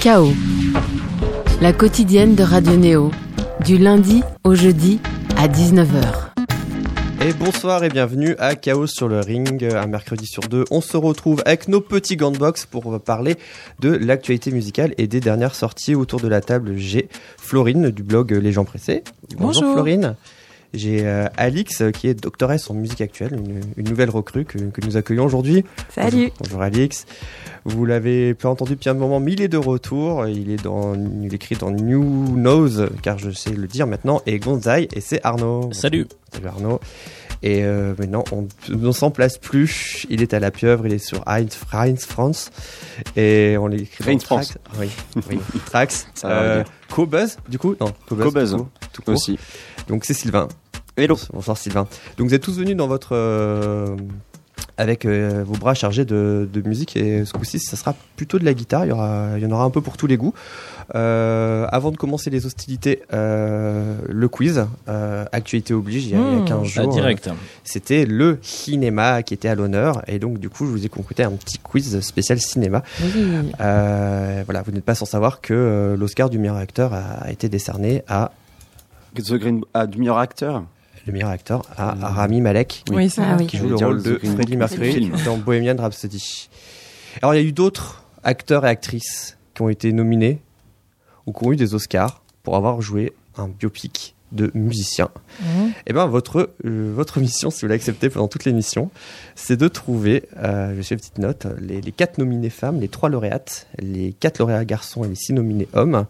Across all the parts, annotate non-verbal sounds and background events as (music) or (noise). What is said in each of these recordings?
Chaos, la quotidienne de Radio Néo, du lundi au jeudi à 19h. Et bonsoir et bienvenue à Chaos sur le ring, un mercredi sur deux. On se retrouve avec nos petits gants de box pour parler de l'actualité musicale et des dernières sorties autour de la table. J'ai Florine du blog Les gens pressés. Bonjour. Florine. J'ai euh, Alix qui est doctoresse en musique actuelle, une, une nouvelle recrue que, que nous accueillons aujourd'hui. Salut. Bonjour, bonjour Alix. Vous l'avez pas entendu depuis un moment, mais il est de retour. Il est dans, il écrit dans New Nose, car je sais le dire maintenant, et Gonzaï, et c'est Arnaud. Salut. Salut Arnaud. Et euh, maintenant, on ne s'en place plus. Il est à la pieuvre, il est sur Heinz, Heinz France. Et on l'écrit dans Heinz France. Trax. Oui, oui. Trax. (laughs) Ça Euh. Cobuzz, du coup? Non, Cobuzz. Cobuzz, tout court, tout court. Aussi. Donc c'est Sylvain. Hello. Bonsoir Sylvain. Donc vous êtes tous venus dans votre euh, avec euh, vos bras chargés de, de musique et ce coup-ci ça sera plutôt de la guitare. Il y aura il y en aura un peu pour tous les goûts. Euh, avant de commencer les hostilités, euh, le quiz, euh, actualité oblige, il y a, il y a Mmh. 15 Ah, jours. direct. euh, C'était le cinéma qui était à l'honneur et donc du coup je vous ai concocté un petit quiz spécial cinéma. Euh, voilà, vous n'êtes pas sans savoir que euh, l'Oscar du meilleur acteur a, a été décerné à The Green ah, du meilleur acteur? Le meilleur acteur à, à Rami Malek. Oui, ça Ah oui. qui joue le rôle le de Freddie Mercury dans Bohemian Rhapsody. Alors il y a eu d'autres acteurs et actrices qui ont été nominés ou qui ont eu des Oscars pour avoir joué un biopic de musicien. Mhm. Et ben votre euh, votre mission, si vous l'acceptez pendant toute l'émission, c'est de trouver, euh, je fais une petite note, les, les quatre nominés femmes, les trois lauréates, les quatre lauréats garçons et les six nominés hommes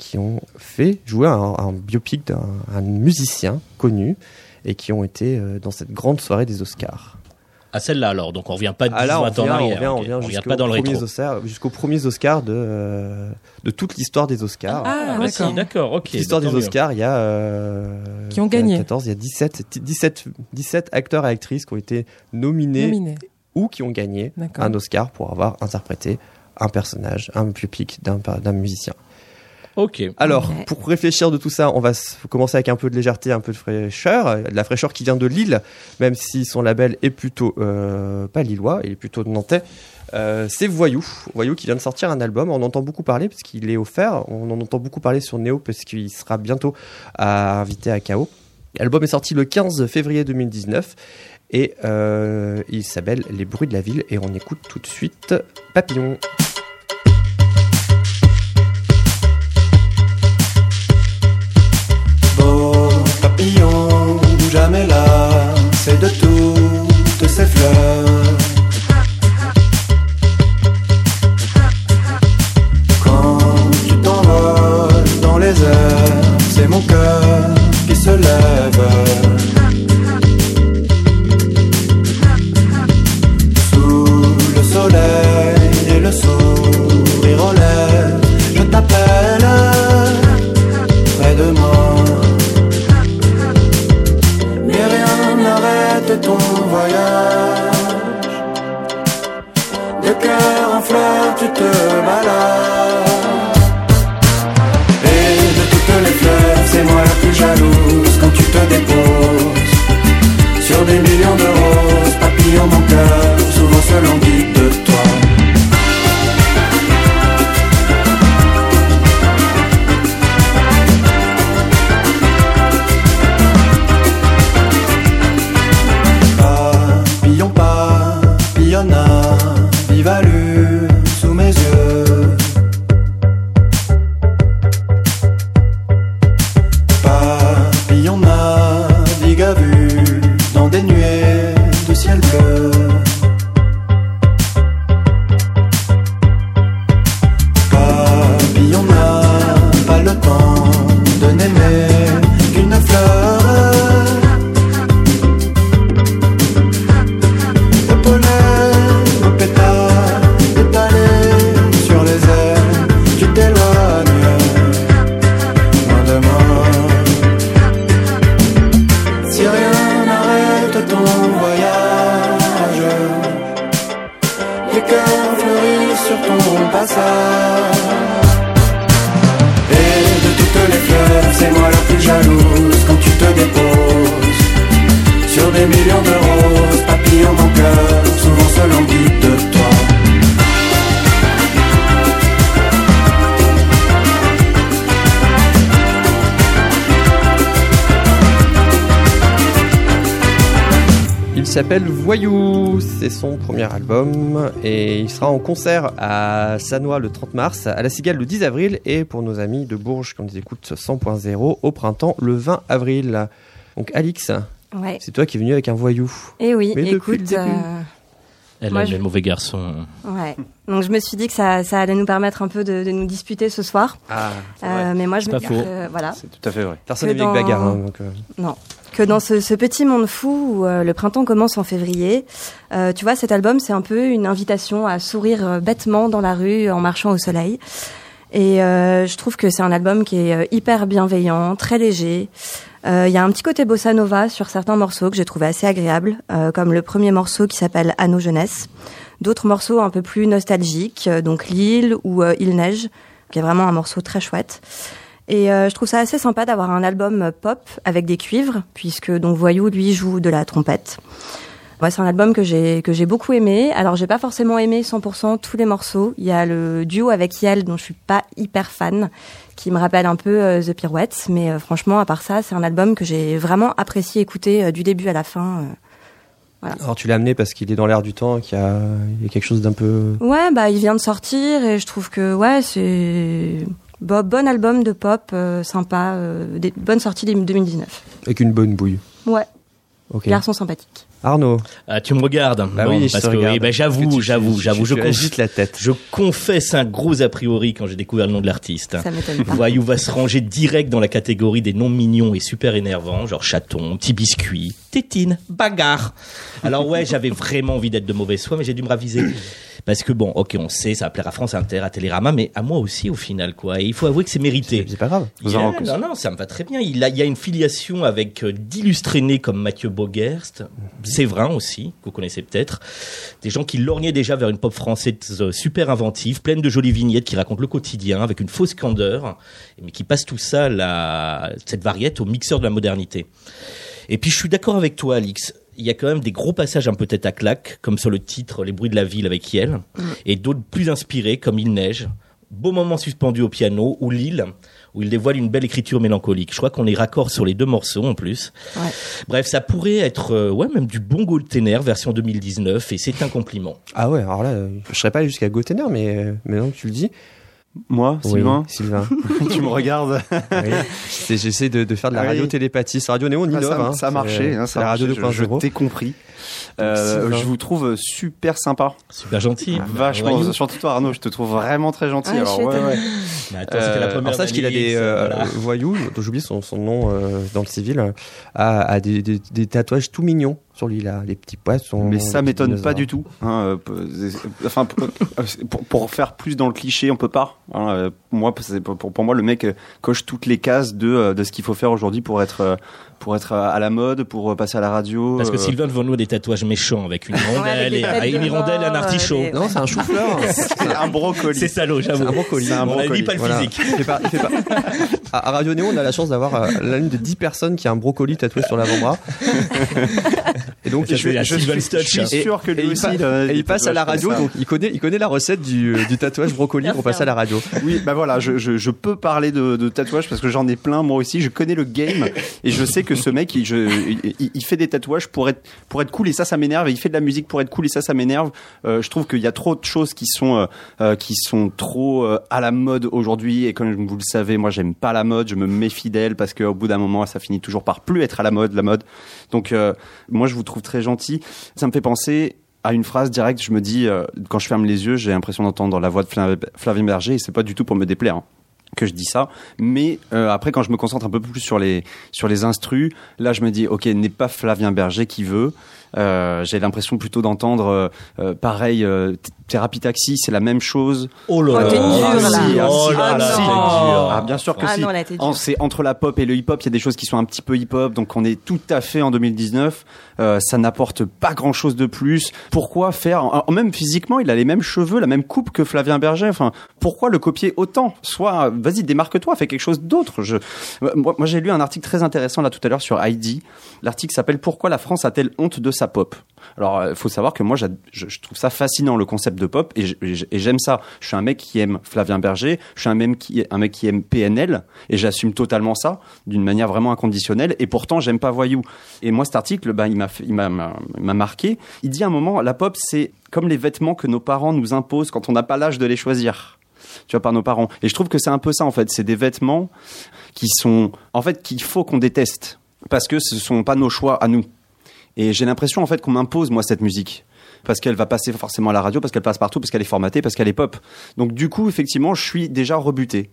qui ont fait jouer un, un biopic d'un un musicien connu et qui ont été euh, dans cette grande soirée des Oscars. À celle-là alors, donc on revient pas de 10 Ah là, on ans en revient, on arrière. revient, on ok. revient on revient jusqu'au pas dans le rétro. Jusqu'aux premiers Oscars de, euh, de toute l'histoire des Oscars. Ah, bah si, d'accord. d'accord, ok. L'histoire bah, des. Oscars, il y a euh, Qui ont il y a gagné. 14, il y a 17, 17, 17 acteurs et actrices qui ont été nominés Nominé. ou qui ont gagné un Oscar pour avoir interprété un personnage, un biopic d'un d'un musicien. Ok. Alors, pour réfléchir de tout ça, on va commencer avec un peu de légèreté, un peu de fraîcheur. Euh, De la fraîcheur qui vient de Lille, même si son label est plutôt euh, pas lillois, il est plutôt de Nantais. Euh, c'est Voyou, Voyou qui vient de sortir un album. On en entend beaucoup parler parce qu'il est offert. On en entend beaucoup parler sur Néo parce qu'il sera bientôt à invité à KO. L'album est sorti le 15 février 2019 et euh, il s'appelle Les bruits de la ville et on écoute tout de suite Papillon. Jamais là, c'est de toutes ces fleurs. Quand tu t'envoles dans les airs, c'est mon cœur qui se lève. Et de toutes les fleurs, c'est moi la plus jalouse il sera en concert à Sanois le 30 mars, à La Cigale le 10 avril et pour nos amis de Bourges qui nous écoutent 100.0 au printemps le 20 avril. Donc Alix, Ouais. c'est toi qui es venu avec un voyou. Et oui, Mais depuis écoute, début. euh, Elle Moi, aime je- les mauvais garçons. ouais. Donc je me suis dit que ça, ça allait nous permettre un peu de, de nous disputer ce soir. Ah, Euh, mais moi, je me pas dis que, voilà, C'est tout à fait vrai. personne que n'est dans- bagarre. hein, donc, euh, non, que dans ce, ce petit monde fou où euh, le printemps commence en février, euh, tu vois, cet album, c'est un peu une invitation à sourire bêtement dans la rue en marchant au soleil. Et euh, je trouve que c'est un album qui est euh, hyper bienveillant, très léger. Euh, Il y a un petit côté bossa nova sur certains morceaux que j'ai trouvé assez agréable, euh, comme le premier morceau qui s'appelle À nos jeunesse. D'autres morceaux un peu plus nostalgiques, euh, donc L'île ou Il neige, qui est vraiment un morceau très chouette. Et je trouve ça assez sympa d'avoir un album pop avec des cuivres, puisque donc Voyou lui joue de la trompette. Ouais, c'est un album que j'ai que j'ai beaucoup aimé. Alors j'ai pas forcément aimé 100% tous les morceaux. Il y a le duo avec Yel dont je suis pas hyper fan, qui me rappelle un peu euh, The Pirouettes, mais euh, franchement à part ça, c'est un album que j'ai vraiment apprécié écouter euh, du début à la fin. euh. Alors tu l'as amené parce qu'il est dans l'air du temps, qu'il y a, il y a quelque chose d'un peu... Ouais, bah il vient de sortir et je trouve que ouais c'est bon, bon album de pop sympa, euh, des bonnes sorties de 2019. avec une bonne bouille. Ouais, Ok. garçon sympathique. Arnaud. Ah, tu me regardes Bah Bon, oui, je parce te que regarde. oui, bah, Parce que j'avoue, j'avoue, j'avoue, je, conf- agites la tête. je confesse un gros a priori quand j'ai découvert le nom de l'artiste. Ça m'étonne pas. Voyou va se ranger direct dans la catégorie des noms mignons et super énervants, genre chaton, petit biscuit, tétine, bagarre. Alors ouais, j'avais vraiment envie d'être de mauvaise foi, mais j'ai dû me raviser. Parce que bon, ok, on sait, ça va plaire à France Inter, à Télérama, mais à moi aussi au final, quoi. Et il faut avouer que c'est mérité. C'est pas grave. Vous Yeah, en rencontrez- non, non, ça me va très bien. Il, a, il y a une filiation avec euh, d'illustrés nés comme Mathieu Bogerst, Séverin aussi, que vous connaissez peut-être. Des gens qui lorgnaient déjà vers une pop française euh, super inventive, pleine de jolies vignettes qui racontent le quotidien avec une fausse candeur, mais qui passent tout ça, la, cette variette, au mixeur de la modernité. Et puis je suis d'accord avec toi, Alix. Il y a quand même des gros passages un peu tête à claque, comme sur le titre Les bruits de la ville avec Yel, et d'autres plus inspirés, comme Il neige, Beau moment suspendu au piano, ou L'île, où il dévoile une belle écriture mélancolique. Je crois qu'on est raccord sur les deux morceaux en plus. Ouais. Bref, ça pourrait être euh, ouais même du bon Goldtener version 2019, et c'est un compliment. Ah ouais, alors là, euh, je serais pas allé jusqu'à Gotener, mais euh, maintenant que tu le dis. Moi, Sylvain, Oui, (laughs) Sylvain. tu me regardes. Oui. J'essaie de, de faire de la Ah oui. radio-télépathie. C'est Radio Néo, on Ah, innove. ça, hein. ça a marché. Hein, ça la radio marché, je, je 2.0. t'ai compris. Euh, Sylvain. je vous trouve super sympa. Super gentil. Vachement. Voyou. Surtout toi, Arnaud, je te trouve vraiment très gentil. Ah, Alors, ouais, ouais. Mais attends, c'était la Euh, première Alors sache qu'il a des euh, voilà. voyous, dont j'oublie son, son nom euh, dans le civil, a, a des, des, des tatouages tout mignons sur lui là, les petits poissons. Mais ça m'étonne pas du tout. hein, euh, enfin, euh, pour, pour faire plus dans le cliché, on peut pas. hein, euh, moi, pour, pour moi, le mec coche toutes les cases de, de ce qu'il faut faire aujourd'hui pour être pour être à la mode, pour euh, passer à la radio. Parce que euh, Sylvain devant nous a des tatouages méchants avec une avec rondelle, des et, et une de hirondelle et un artichaut. euh, Non, c'est un chou-fleur. (laughs) c'est un brocoli. C'est salaud, j'avoue. C'est un brocoli. C'est un On a brocoli. dit pas le Voilà. physique. Fait pas- fait pas- (laughs) À, Radio Néo, on a la chance d'avoir euh, l'une des 10 personnes qui a un brocoli tatoué sur l'avant-bras. (laughs) Et donc, Ça, je, c'est la je touch, Je suis Et- sûr que et lui il, aussi. il a et des il passe à la radio, donc il connaît, il connaît la recette du, du tatouage brocoli pour passer à la radio. Oui, bah voilà, je, je, je peux parler de, de tatouage parce que j'en ai plein moi aussi. Je connais le game et je sais que ce mec, il, fait des tatouages pour être cool et ça, ça m'énerve. Il fait de la musique pour être cool et ça, ça m'énerve. Euh, je trouve qu'il y a trop de choses qui sont euh, euh, trop à la mode aujourd'hui et comme vous le savez, moi, j'aime pas la mode. Je me méfie d'elle parce qu'au bout d'un moment, ça finit toujours par plus être à la mode, la mode. Donc, moi, je vous trouve très gentil. Ça me fait penser à une phrase directe, je me dis, quand je ferme les yeux, j'ai l'impression d'entendre la voix de Flav- Flavien Berger, et c'est pas du tout pour me déplaire. hein, que je dis ça. Mais euh, après quand je me concentre un peu plus sur les sur les instrus là je me dis ok n'est pas Flavien Berger qui veut j'ai l'impression plutôt d'entendre euh, euh, pareil euh, thérapie taxi c'est la même chose Oh là Ah, là. ah, Oh ah. Ah, bien sûr que Ah si. non, là, t'es dur. En- c'est entre la pop et le hip-hop, il y a des choses qui sont un petit peu hip-hop, donc on est tout à fait en 2019. Euh, ça n'apporte pas grand-chose de plus. Pourquoi faire en- en- Même physiquement, il a les mêmes cheveux, la même coupe que Flavien Berger. Enfin, pourquoi le copier autant? Soit, vas-y, démarque-toi, fais quelque chose d'autre. Je, moi, moi, j'ai lu un article très intéressant là tout à l'heure sur Heidi. L'article s'appelle Pourquoi la France a-t-elle honte de ça pop. Alors, il faut savoir que moi, je, trouve ça fascinant le concept de pop et j'aime ça. Je suis un mec qui aime Flavien Berger, je suis un, même qui, un mec qui aime PNL et j'assume totalement ça d'une manière vraiment inconditionnelle. Et pourtant, j'aime pas Voyou. Et moi, cet article, bah, il m'a, marqué. Il dit à un moment, la pop, c'est comme les vêtements que nos parents nous imposent quand on n'a pas l'âge de les choisir. Tu vois, par nos parents. Et je trouve que c'est un peu ça, en fait. C'est des vêtements qui sont, en fait, qu'il faut qu'on déteste. Parce que ce sont pas nos choix à nous. Et j'ai l'impression, en fait, qu'on m'impose, moi, cette musique. Parce qu'elle va passer forcément à la radio, parce qu'elle passe partout, parce qu'elle est formatée, parce qu'elle est pop. Donc, du coup, effectivement, je suis déjà rebuté.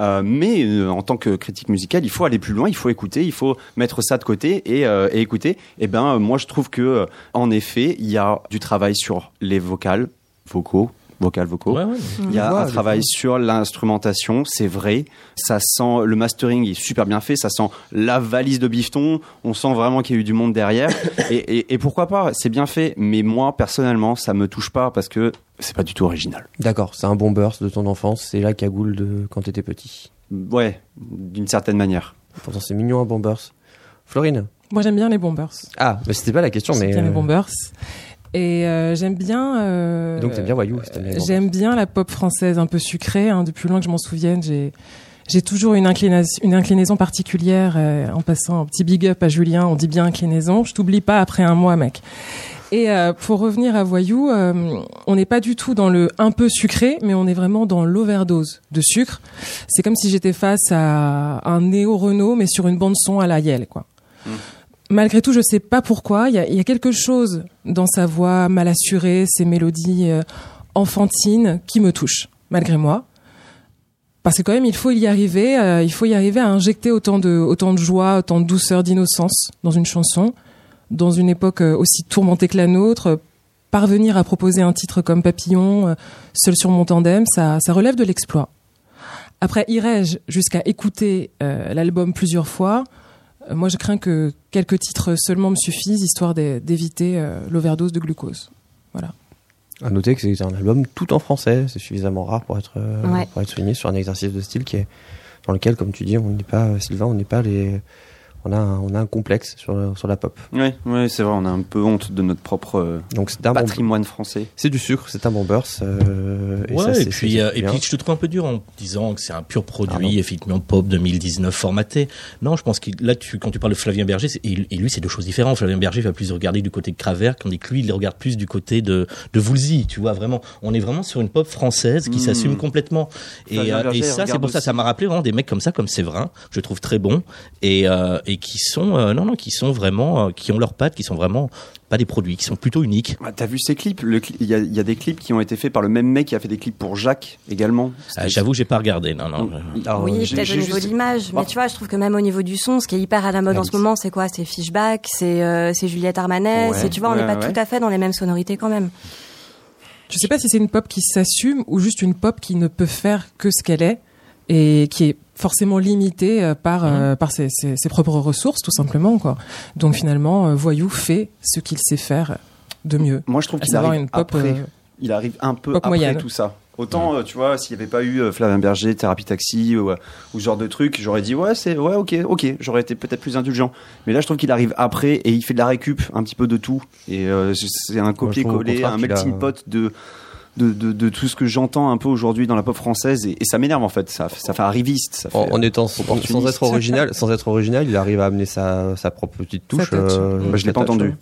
Euh, mais euh, en tant que critique musicale, il faut aller plus loin, il faut écouter, il faut mettre ça de côté et, euh, et écouter. Et ben, euh, moi, je trouve que, en effet, il y a du travail sur les vocales, vocaux, vocales, vocaux. Ouais, ouais. Il y a un travail sur l'instrumentation, c'est vrai. Ça sent le mastering est super bien fait. Ça sent la valise de bifton. On sent vraiment qu'il y a eu du monde derrière. (coughs) et, et- et pourquoi pas? C'est bien fait. Mais moi personnellement, ça me touche pas parce que c'est pas du tout original. D'accord, c'est un bon burst de ton enfance, c'est la cagoule de quand t'étais petit. Ouais, d'une certaine manière. Pourtant, c'est mignon un bon burst. Florine? Moi, j'aime bien les bombers. Ah, mais c'était pas la question, J'aime mais. bien les bombers. Et euh, j'aime bien. euh, Donc, t'aimes bien bombers. J'aime bien la pop française un peu sucrée. hein, depuis loin que je m'en souvienne, j'ai j'ai toujours une inclinaison, une inclinaison particulière. euh, en passant un petit big up à Julien, on dit bien inclinaison. Je t'oublie pas après un mois, mec. Et euh, pour revenir à Voyou, euh, on n'est pas du tout dans le un peu sucré, mais on est vraiment dans l'overdose de sucre. C'est comme si j'étais face à un néo Renault, mais sur une bande son à la Yale, quoi. Malgré tout, je sais pas pourquoi. Il y a, quelque chose dans sa voix mal assurée, ses mélodies euh, enfantines qui me touchent, malgré moi. Parce que quand même, il faut y arriver. euh, il faut y arriver à injecter autant de, joie, autant de douceur, d'innocence dans une chanson, dans une époque euh, aussi tourmentée que la nôtre. Parvenir à proposer un titre comme Papillon, Seul sur mon tandem, ça, ça relève de l'exploit. Après, irai-je jusqu'à écouter l'album plusieurs fois? Moi, je crains que quelques titres seulement me suffisent, histoire d'é- d'éviter euh, l'overdose de glucose. À noter que c'est un album tout en français, c'est suffisamment rare pour être, euh, Ouais. pour être souligné sur un exercice de style qui est dans lequel, comme tu dis, on n'est pas, Sylvain, on n'est pas les, on a, un, on a un complexe sur, sur la pop. Ouais, ouais, c'est vrai. On a un peu honte de notre propre euh, Donc un bon, patrimoine français. c'est du sucre, c'est un bon burst. euh, et Ouais, et, puis, euh, et puis je te trouve un peu dur en disant que c'est un pur produit, effectivement, pop 2019 formaté. Non, je pense que là, tu, quand tu parles de Flavien Berger, et, et lui, c'est deux choses différentes. Flavien Berger va plus regarder du côté de Cravert, tandis que lui, il regarde plus du côté de, de Woolsey, tu vois, vraiment. On est vraiment sur une pop française qui Mm. s'assume complètement. Et, Berger, et ça, c'est pour ça, aussi. ça m'a rappelé vraiment des mecs comme ça, comme Séverin, que je trouve très bon, et, euh, et qui sont, euh, non, non, qui sont vraiment, euh, qui ont leurs pattes, qui sont vraiment pas des produits, qui sont plutôt uniques. Ah, T'as vu ces clips? Cli- Il y, a- il y a des clips qui ont été faits par le même mec qui a fait des clips pour Jacques également. Ah, J'avoue, j'ai pas regardé, non, non. Alors, oui, j'ai- peut-être au niveau juste- de l'image, mais Bon. tu vois, je trouve que même au niveau du son, ce qui est hyper à la mode en ce moment, c'est quoi? C'est Fishback, c'est euh, c'est Juliette Armanet, Ouais, tu vois, on ouais, n'est pas ouais. tout à fait dans les mêmes sonorités quand même. Je sais pas si c'est une pop qui s'assume ou juste une pop qui ne peut faire que ce qu'elle est et qui est forcément limitée euh, par euh, par ses, ses- ses propres ressources tout simplement quoi. Donc finalement, euh, Voyou fait ce qu'il sait faire de mieux, Moi, je trouve qu'il arrive une pop après. euh, il arrive un peu après moyenne. tout ça. Autant, euh, tu vois, s'il n'y avait pas eu euh, Flavien Berger, Thérapie Taxi ou, euh, ou ce genre de truc, j'aurais dit ouais, c'est ouais, ok, ok, j'aurais été peut-être plus indulgent. Mais là, je trouve qu'il arrive après et il fait de la récup un petit peu de tout. Et euh, c'est un copier-coller, un melting pot de. De, de, de tout ce que j'entends un peu aujourd'hui dans la pop française et, et ça m'énerve en fait ça, ça fait arriviste ça fait, en, en étant sans, opportuniste. sans être original, sans être original, il arrive à amener sa, sa propre petite touche. Euh, Bah, je l'ai pas entendu ouais.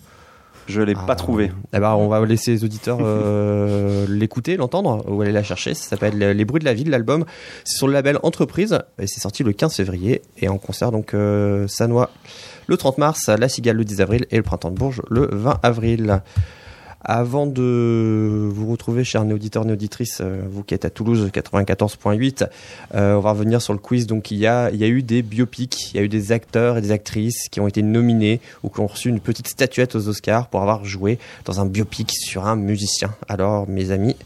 je l'ai Ah, pas trouvé Eh ben, on va laisser les auditeurs euh, (laughs) l'écouter, l'entendre, ou aller la chercher. Ça s'appelle Les bruits de la ville, l'album. C'est sur le label Entreprise et c'est sorti le 15 février et en concert donc euh, Sanois le 30 mars, La Cigale le 10 avril et le Printemps de Bourges le 20 avril. Avant de vous retrouver, chers néauditeurs, néauditrices, euh, vous qui êtes à Toulouse 94.8, euh, on va revenir sur le quiz. Donc il y a, il y a eu des biopics, il y a eu des acteurs et des actrices qui ont été nominés ou qui ont reçu une petite statuette aux Oscars pour avoir joué dans un biopic sur un musicien. Alors mes amis,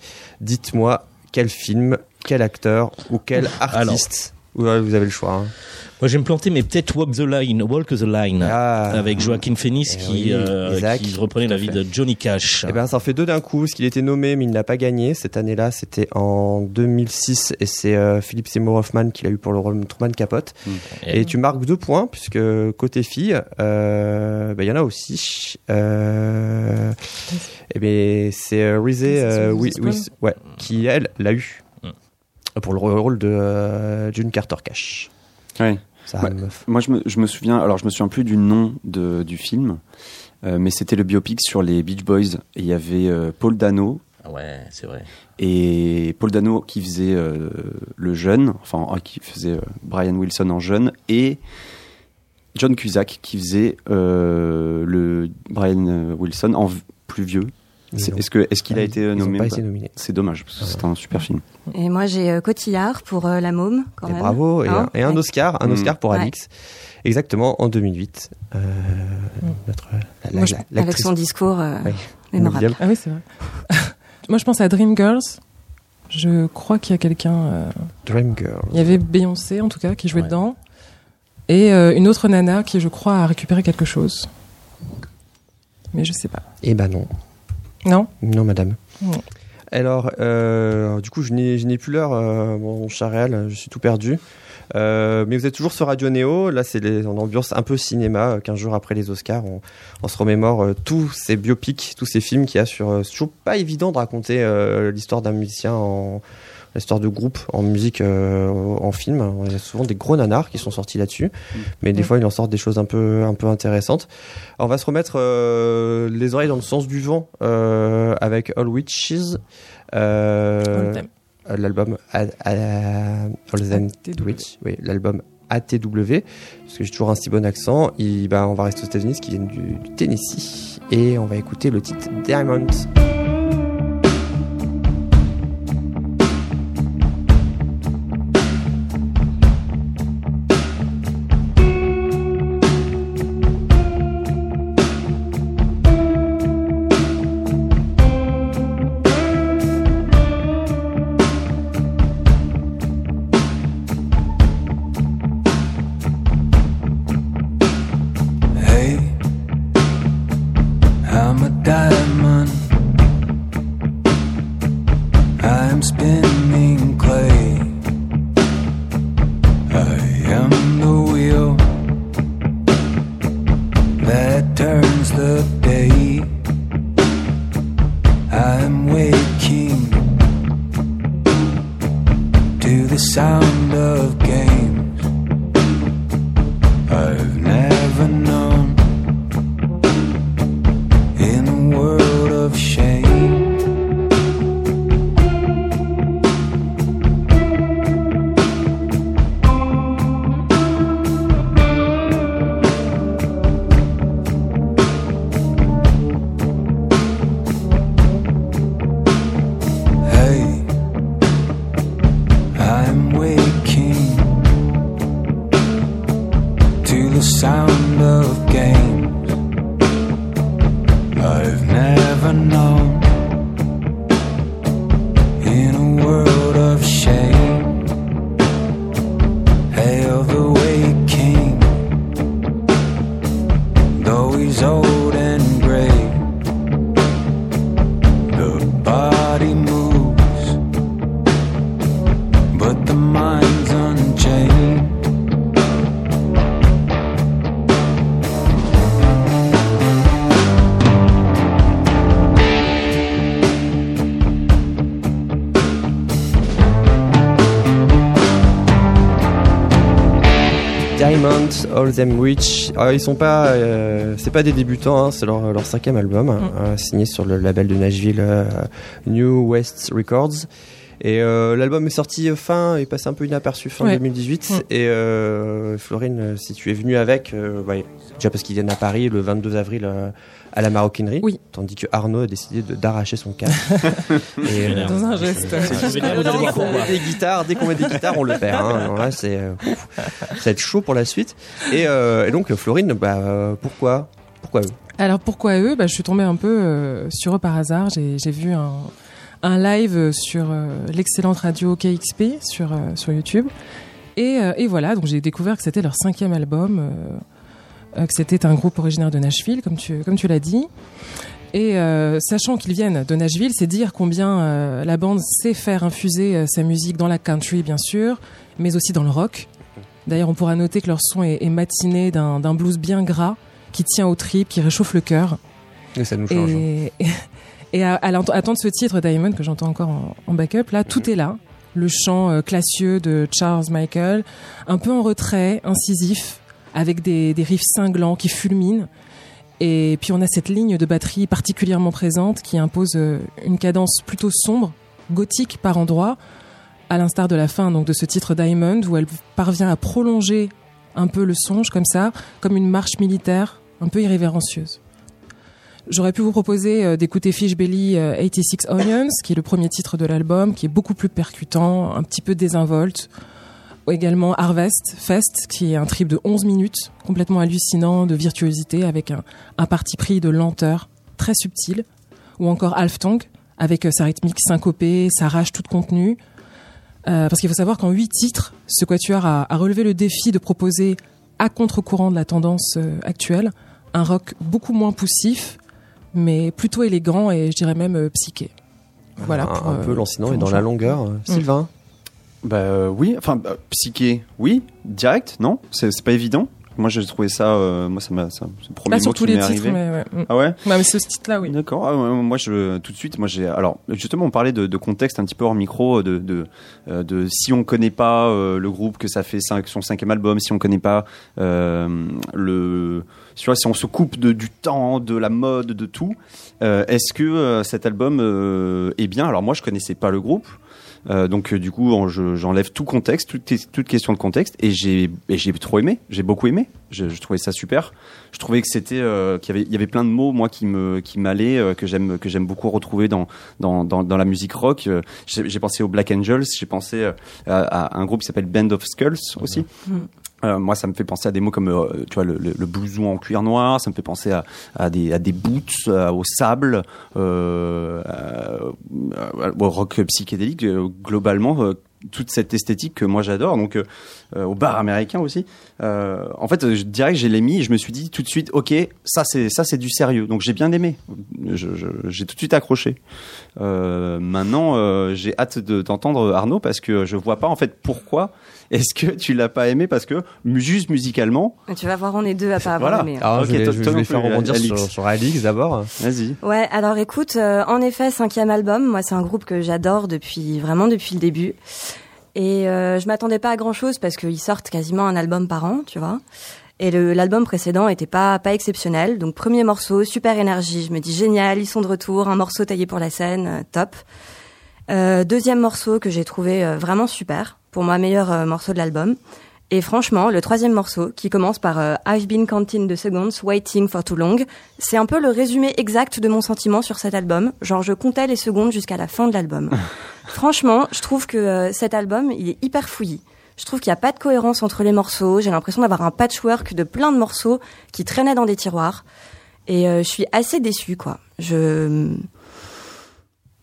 dites-moi quel film, quel acteur ou quel artiste Ouais, vous avez le choix. hein. Moi, je vais me planter, mais peut-être Walk the Line, Walk the Line, Ah. avec Joaquin Phoenix Eh qui, oui, euh, qui reprenait la vie de Johnny Cash. Eh ben, ça en fait deux d'un coup, parce qu'il était nommé, mais il n'a pas gagné. Cette année-là, c'était en 2006, et c'est euh, Philippe Seymour Hoffman qui l'a eu pour le rôle de Truman Capote. Et- Et tu marques deux points, puisque côté fille, euh, bah, il y en a aussi. Euh, et ben, c'est euh, Reese, C'est sur euh, Wi- Witherspoon Wis- ouais, qui elle l'a eu. Pour le rôle de euh, June Carter Cash. Ouais. Ça, Ouais. meuf. Moi, je me, je me souviens, alors je me souviens plus du nom de, du film, euh, mais c'était le biopic sur les Beach Boys. Et il y avait euh, Paul Dano, Ah Ouais, c'est vrai. et Paul Dano qui faisait euh, le jeune, enfin ah, qui faisait euh, Brian Wilson en jeune, et John Cusack qui faisait euh, le Brian Wilson en plus vieux. Est-ce que est-ce qu'il a Ah, été ils ont nommé pas été pas nominés. C'est dommage parce que c'est un super film. Et moi, j'ai euh, Cotillard pour euh, La Môme, quand Et même. bravo, et, Hein un, et un. Oscar, un Mm. Oscar pour Ouais. Alix. Exactement, en 2008. Euh, notre, la- la- Moi, je- la- Avec son discours euh, Oui. mémorable. Ah oui, c'est vrai. (laughs) Moi, je pense à Dreamgirls. Je crois qu'il y a quelqu'un. euh, Dreamgirl. Il y avait Beyoncé, en tout cas, qui jouait Ouais. dedans. Et euh, une autre nana qui, je crois, a récupéré quelque chose. Mais je sais pas. Eh ben non. Non Non, madame. Non. Alors, euh, du coup, je n'ai, plus l'heure, euh, mon cher réel, je suis tout perdu. Euh, mais vous êtes toujours sur Radio Néo. Là, c'est en ambiance un peu cinéma. 15 jours après les Oscars, on, on se remémore tous ces biopics, tous ces films qu'il y a sur. c'est toujours pas évident de raconter l'histoire d'un musicien en. L'histoire de groupe en musique, euh, en film. Il y a souvent des gros nanars qui sont sortis là-dessus. Mais des Mm. fois, il en sort des choses un peu, un peu intéressantes. Alors, on va se remettre euh, les oreilles dans le sens du vent euh, avec All Witches. Euh, euh, l'album A- All Them. Witch, oui, l'album ATW, parce que j'ai toujours un si bon accent. Il, bah, on va rester aux États-Unis, qu'ils viennent du, du Tennessee, et on va écouter le titre Diamonds. Diamond, All Them Rich. Alors, ils sont pas, euh, c'est pas des débutants, hein, c'est leur, leur cinquième album, euh, signé sur le label de Nashville euh, New West Records. Et euh, l'album est sorti fin, est passé un peu inaperçu fin Ouais. 2018. Mm. Et Florine, si tu es venue avec, déjà parce qu'ils viennent à Paris le 22 avril à la maroquinerie, Oui. tandis que Arnaud a décidé de- d'arracher son casque. (laughs) et, euh, Dans un geste. Dès des guitares, dès qu'on met des guitares, on le perd. Hein. Alors là, c'est, euh, ça va être chaud pour la suite. Et, euh, et donc, Florine, bah, pourquoi, pourquoi eux? Alors pourquoi eux? Bah, Je suis tombée un peu sur eux par hasard. J'ai vu un, un live sur euh, l'excellente radio KXP sur, euh, sur YouTube. Et, euh, et voilà, donc j'ai découvert que c'était leur cinquième album, que c'était un groupe originaire de Nashville, comme tu, comme tu l'as dit. Et euh, sachant qu'ils viennent de Nashville, c'est dire combien euh, la bande sait faire infuser euh, sa musique dans la country, bien sûr, mais aussi dans le rock. D'ailleurs, on pourra noter que leur son est, est matiné d'un blues bien gras, qui tient aux tripes, qui réchauffe le cœur. Et ça nous change. hein. Et, et à, à à entendre ce titre Diamond que j'entends encore en, en backup, là, tout est là. Le chant euh, classieux de Charles Michael, un peu en retrait, incisif, avec des, des riffs cinglants qui fulminent. Et puis on a cette ligne de batterie particulièrement présente qui impose euh, une cadence plutôt sombre, gothique par endroits, à l'instar de la fin donc de ce titre Diamond où elle parvient à prolonger un peu le songe comme ça, comme une marche militaire un peu irrévérencieuse. J'aurais pu vous proposer euh, d'écouter Fish Belly euh, 86 Onions, qui est le premier titre de l'album, qui est beaucoup plus percutant, un petit peu désinvolte. Ou également Harvest Fest, qui est un trip de 11 minutes, complètement hallucinant, de virtuosité, avec un, un parti pris de lenteur très subtil. Ou encore Half Tongue, avec euh, sa rythmique syncopée, sa rage toute contenue. Euh, parce qu'il faut savoir qu'en huit titres, ce quatuor a, a relevé le défi de proposer, à contre-courant de la tendance euh, actuelle, un rock beaucoup moins poussif, mais plutôt élégant et je dirais même euh, psyché. Voilà. un, pour, un peu lancinant et dans la longueur. euh, Sylvain Bah euh, oui, enfin bah, psyché, oui, direct, non, c'est pas évident. Moi j'ai trouvé ça, euh, moi ça m'a, ça- c'est le premier Pas mot sur qui tous les m'est titres, arrivé. mais, ouais. Mm. Ah ouais? Ouais, mais ce titre-là, oui. D'accord. Ah moi, je tout de suite, moi j'ai. Alors, justement, on parlait de, de contexte un petit peu hors micro, de de, euh, de si on connaît pas euh, le groupe que ça fait cinq, son cinquième album, si on connaît pas le, tu vois, si on se coupe de, du temps, de la mode, de tout, euh, est-ce que euh, cet album euh, est bien? Alors moi, je connaissais pas le groupe. Euh, donc euh, du coup, en- je- j'enlève tout contexte, toute, question de contexte, et j'ai trop aimé, j'ai beaucoup aimé, je, trouvais ça super. Je trouvais que c'était euh, qu'il y avait plein de mots moi qui m'allaient, euh, que j'aime que j'aime beaucoup retrouver dans la musique rock. J'ai pensé aux Black Angels, j'ai pensé à, à un groupe qui s'appelle Band of Skulls aussi. Euh, moi, ça me fait penser à des mots comme, euh, tu vois, le, blouson en cuir noir. Ça me fait penser à, à des à des boots, euh, au sable, au rock psychédélique. globalement, toute cette esthétique que moi j'adore. Donc, au bar américain aussi. En fait, je dirais que j'ai l'ai mis et je me suis dit tout de suite, ok, ça c'est ça c'est du sérieux. Donc j'ai bien aimé. J'ai tout de suite accroché. Maintenant, j'ai hâte de- d'entendre Arnaud parce que je vois pas en fait pourquoi est-ce que tu l'as pas aimé parce que juste musicalement, Tu vas voir, on est deux à pas avoir Voilà. aimé. hein. Alors, Ok, je vais, toi- je vais toi non faire rebondir Alix. sur, sur Alix d'abord. vas-y. Ouais, alors écoute, euh, en effet, cinquième album, moi c'est un groupe que j'adore depuis vraiment depuis le début. Et euh, je m'attendais pas à grand chose parce qu'ils sortent quasiment un album par an, tu vois. Et l'album précédent était pas pas exceptionnel. Donc premier morceau, super énergie. Je me dis génial, ils sont de retour, un morceau taillé pour la scène, euh, top. Euh, deuxième morceau que j'ai trouvé euh, vraiment super, pour moi meilleur euh, morceau de l'album. Et franchement, le troisième morceau, qui commence par euh, I've been counting the seconds, waiting for too long, c'est un peu le résumé exact de mon sentiment sur cet album. Genre, je comptais les secondes jusqu'à la fin de l'album. (laughs) franchement, je trouve que euh, cet album, il est hyper fouillis. Je trouve qu'il n'y a pas de cohérence entre les morceaux. J'ai l'impression d'avoir un patchwork de plein de morceaux qui traînaient dans des tiroirs. Et euh, je suis assez déçue, quoi. Je...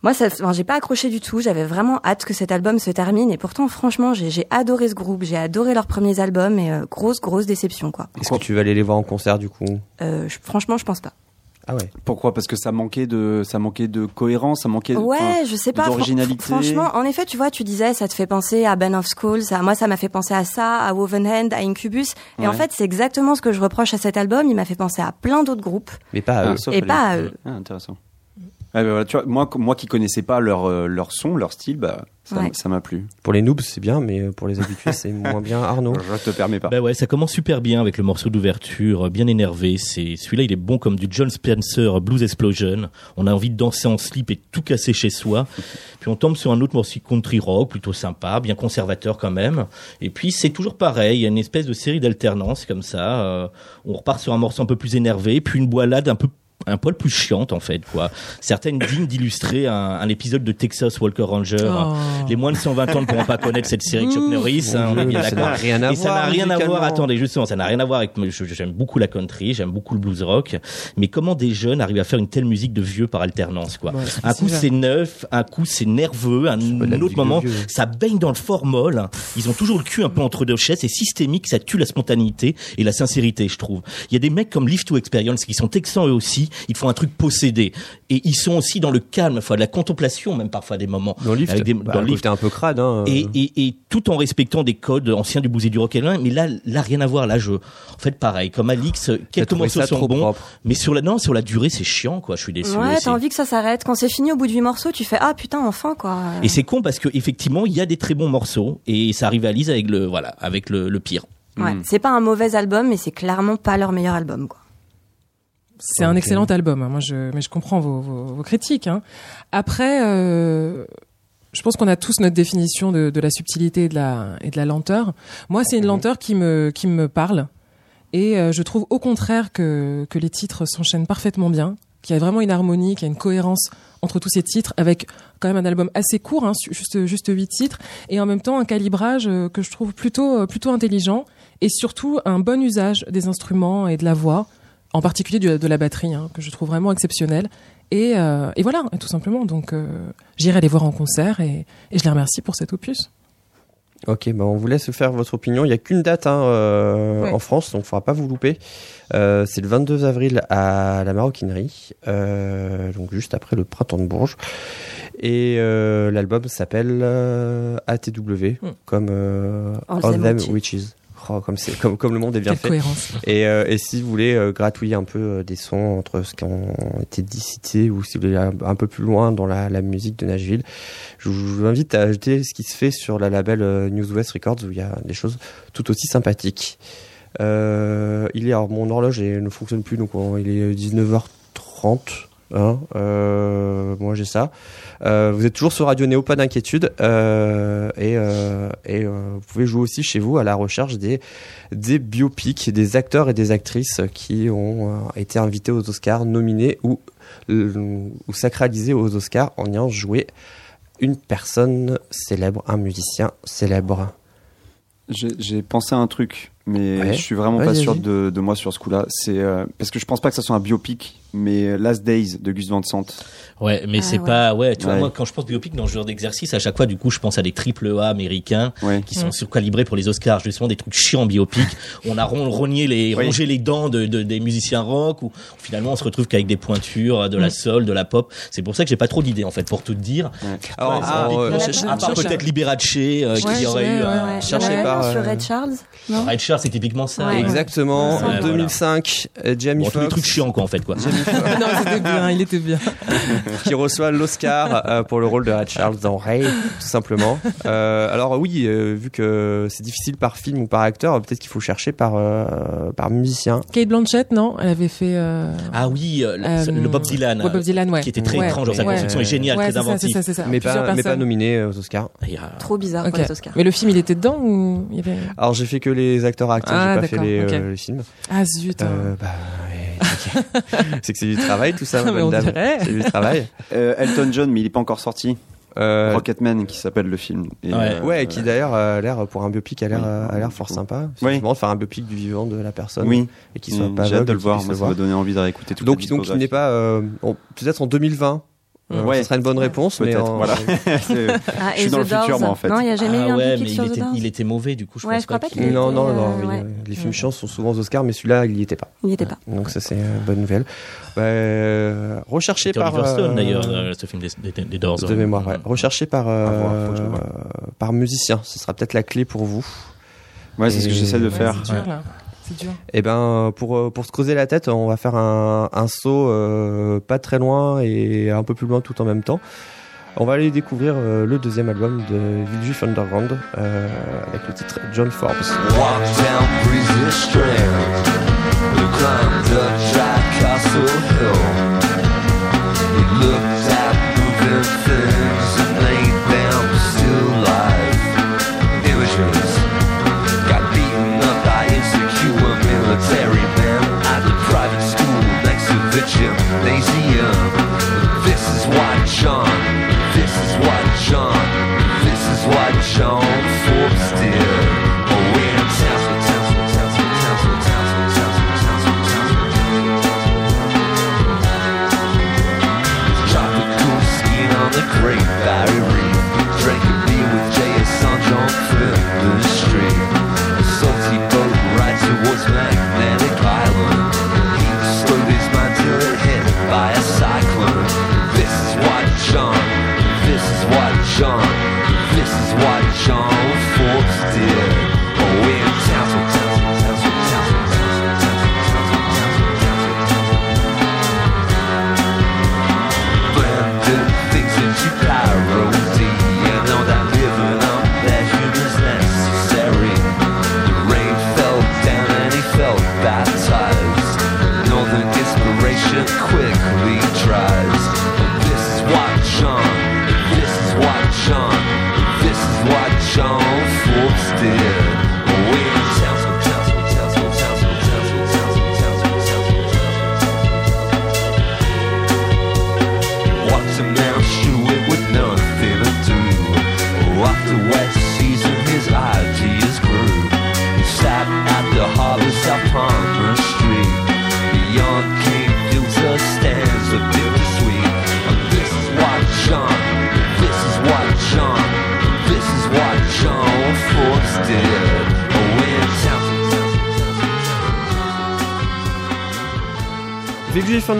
Moi, ça, enfin, j'ai pas accroché du tout. J'avais vraiment hâte que cet album se termine. Et pourtant, franchement, j'ai j'ai adoré ce groupe. J'ai adoré leurs premiers albums. Et euh, grosse, grosse déception, quoi. Est-ce que tu vas aller les voir en concert du coup? Euh, je- franchement, je pense pas. Ah ouais. Pourquoi? Parce que ça manquait de ça manquait de cohérence, ça manquait de- Ouais, je sais pas. fran- d'originalité. Franchement, en effet, tu vois, tu disais, ça te fait penser à Ben of School. Ça, moi, ça m'a fait penser à ça, à Wovenhand, à Incubus. Et Ouais. en fait, c'est exactement ce que je reproche à cet album. Il m'a fait penser à plein d'autres groupes. Mais pas à Ah, eux. sauf Et pas à eux. Ah, intéressant. Ouais, bah voilà, tu vois, moi, moi qui connaissais pas leur, euh, leur son, leur style, bah, ça Ouais. m- ça m'a plu. Pour les noobs, c'est bien, mais euh, pour les habitués, c'est (laughs) moins bien. Arnaud Je te permets pas. Bah ouais, ça commence super bien avec le morceau d'ouverture, euh, bien énervé. C'est celui-là, il est bon comme du John Spencer Blues Explosion. On a envie de danser en slip et de tout casser chez soi. (laughs) Puis on tombe sur un autre morceau country rock, plutôt sympa, bien conservateur quand même. Et puis c'est toujours pareil, il y a une espèce de série d'alternance comme ça. Euh, on repart sur un morceau un peu plus énervé, puis une boilade un peu un poil plus chiante en fait quoi. Certaines dignes d'illustrer un, un épisode de Texas Walker Ranger. Oh. Les moins de 120 ans ne pourront pas connaître cette série de Chuck Norris, hein, on est bien ça d'accord. n'a rien à Et ça voir n'a rien à voir. Attendez, justement, ça n'a rien à voir avec. je- J'aime beaucoup la country, j'aime beaucoup le blues rock, mais comment des jeunes arrivent à faire une telle musique de vieux par alternance, quoi. Ouais, un coup c'est neuf, un coup c'est nerveux, un la autre moment ça baigne dans le formol. Ils ont toujours le cul un peu entre deux chaises. C'est systémique, ça tue la spontanéité et la sincérité, je trouve. Il y a des mecs comme Live to Experience qui sont texans eux aussi. Ils font un truc possédé et ils sont aussi dans le calme, enfin de la contemplation même parfois des moments. Dans le lift, Avec des- bah, dans le lift. un peu crade. Hein, Et, euh. et, et tout en respectant des codes anciens du et du rock and roll, mais là, là rien à voir. Là, je, en fait, pareil, comme Alix, T'as quelques morceaux sont trop bons, propre. mais sur la, non, sur la durée, c'est chiant, quoi. Je suis déçu. Ouais, t'as envie que ça s'arrête. Quand c'est fini au bout de huit morceaux, tu fais ah putain enfin quoi. Et c'est con parce que effectivement, il y a des très bons morceaux et ça rivalise avec le, voilà, avec le, le pire. Ouais, c'est pas un mauvais album, mais c'est clairement pas leur meilleur album quoi. C'est un excellent album. hein. Moi, je, mais je comprends vos, vos, vos critiques. Hein. Après, euh, je pense qu'on a tous notre définition de, de la subtilité et de la, et de la lenteur. Moi, c'est une lenteur qui me, qui me parle. Et euh, je trouve au contraire que, que les titres s'enchaînent parfaitement bien, qu'il y a vraiment une harmonie, qu'il y a une cohérence entre tous ces titres, avec quand même un album assez court, hein, juste juste huit titres, et en même temps un calibrage euh, que je trouve plutôt euh, plutôt intelligent, et surtout un bon usage des instruments et de la voix, en particulier du- de la batterie, hein, que je trouve vraiment exceptionnel. Et, euh, et voilà, tout simplement. Donc euh, j'irai les voir en concert et, et je les remercie pour cet opus. Ok, bah on vous laisse faire votre opinion. Il y a qu'une date hein, euh, Ouais. en France, donc il faudra pas vous louper. Euh, c'est le 22 avril à la Maroquinerie, euh, donc juste après le printemps de Bourges. Et euh, l'album s'appelle euh, ATW, Hmm. comme euh, All All Them Them Witches. Oh, comme, c'est, comme, comme le monde est bien Quelle fait. cohérence. Et, euh, et si vous voulez euh, gratouiller un peu euh, des sons entre ce qui ont été dit cités ou si vous voulez un, un peu plus loin dans la, la musique de Nashville, je vous, je vous invite à ajouter ce qui se fait sur la label euh, News West Records où il y a des choses tout aussi sympathiques. Il est alors mon horloge ne fonctionne plus donc on- il est 19h30. Hein, euh, moi j'ai ça. Euh, vous êtes toujours sur Radio Néo, pas d'inquiétude. Euh, et vous pouvez jouer aussi chez vous à la recherche des biopics, des acteurs et des actrices qui ont été invités aux Oscars, nominés ou, ou sacralisés aux Oscars en ayant joué une personne célèbre, un musicien célèbre. J'ai pensé à un truc, mais Ouais. je suis vraiment Ouais, pas sûr de, de moi sur ce coup-là. C'est euh, parce que je pense pas que ça soit un biopic, mais Last Days de Gus Van Sant. Ouais, mais Ah c'est ouais. pas, ouais, tu vois, moi, quand je pense biopic dans ce genre d'exercice, à chaque fois, du coup, je pense à des triple A américains Ouais. qui sont surcalibrés pour les Oscars, justement, des trucs chiants biopic. (laughs) on a ron- rogné les, Oui. rongé les dents de, de- des musiciens rock, ou finalement, on se retrouve qu'avec des pointures, de la soul, de la pop. C'est pour ça que j'ai pas trop d'idées, en fait, pour tout te dire. Alors, ah, euh, à part peut-être Liberace, euh, Ouais, qui aurait eu a par, un sur euh, Red Charles, non? Red Charles, c'est typiquement ça. Ouais. Exactement. Ouais, en voilà. 2005, euh, Jamie Bon, tous les Foxx trucs chiants, quoi, en fait, quoi. (laughs) non, c'était bien, il était bien. (laughs) qui reçoit l'Oscar euh, pour le rôle de Red Charles dans Ray, tout simplement. Euh, alors oui, euh, vu que c'est difficile par film ou par acteur, peut-être qu'il faut chercher par euh, par musicien. Kate Blanchett, non Elle avait fait. Euh, Ah oui, euh, le, euh, le Bob Dylan. ouais, Bob Dylan, ouais. qui était très Ouais, étrange dans sa ouais. construction, est génial, ouais, très ça, inventif. ça, mais pas mais pas nominé aux Oscars. Trop bizarre Ok. pour les Oscars. Mais le film, il était dedans ou il y avait Alors j'ai fait que les acteurs acteurs, Ah, j'ai pas fait les, euh, les films. Ah zut. hein. Euh, bah, (laughs) c'est que c'est du travail tout ça, Ah, mais bonne on dame. dirait. C'est du travail. (laughs) Euh, Elton John, mais il est pas encore sorti. Euh, Rocketman, qui s'appelle le film. Et, Ouais. euh, ouais, qui d'ailleurs a l'air pour un biopic a l'air Oui. a l'air fort sympa. Oui. De faire un biopic du vivant de la personne Oui, et qui soit Mm, pas j'ai hâte de le voir. Moi, ça va donner envie de réécouter tout Donc donc il n'est pas euh, peut-être en 2020. Euh, Ouais. Ce serait une bonne réponse, mais Peut-être, en- voilà. (laughs) Ah, je suis dans The le futur, moi, en fait. Non, il n'y a jamais ah eu un ouais, mais sur il The était, il était mauvais, du coup, je Ouais, pense je crois pas pas qu'il- Non, était, non, non, euh, oui, ouais. euh, les films chiants sont souvent aux Oscars, mais celui-là, il n'y était pas. Il n'y était pas. Donc ça, c'est une bonne nouvelle. Bah, euh, recherché par... Stone, euh, d'ailleurs, euh, ce film des, des, des Doors. De ouais. mémoire, ouais. Recherché par, euh, par musicien. Ce sera peut-être la clé pour vous. Ouais, c'est ce que j'essaie de faire. Dur là. C'est dur. Et ben, pour, euh, pour se creuser la tête, on va faire un, un saut euh, pas très loin et un peu plus loin tout en même temps. On va aller découvrir euh, le deuxième album de Village Underground euh, avec le titre John Forbes. Walk down breezy strand. We climbed up Jack Castle Hill. We looked at broken things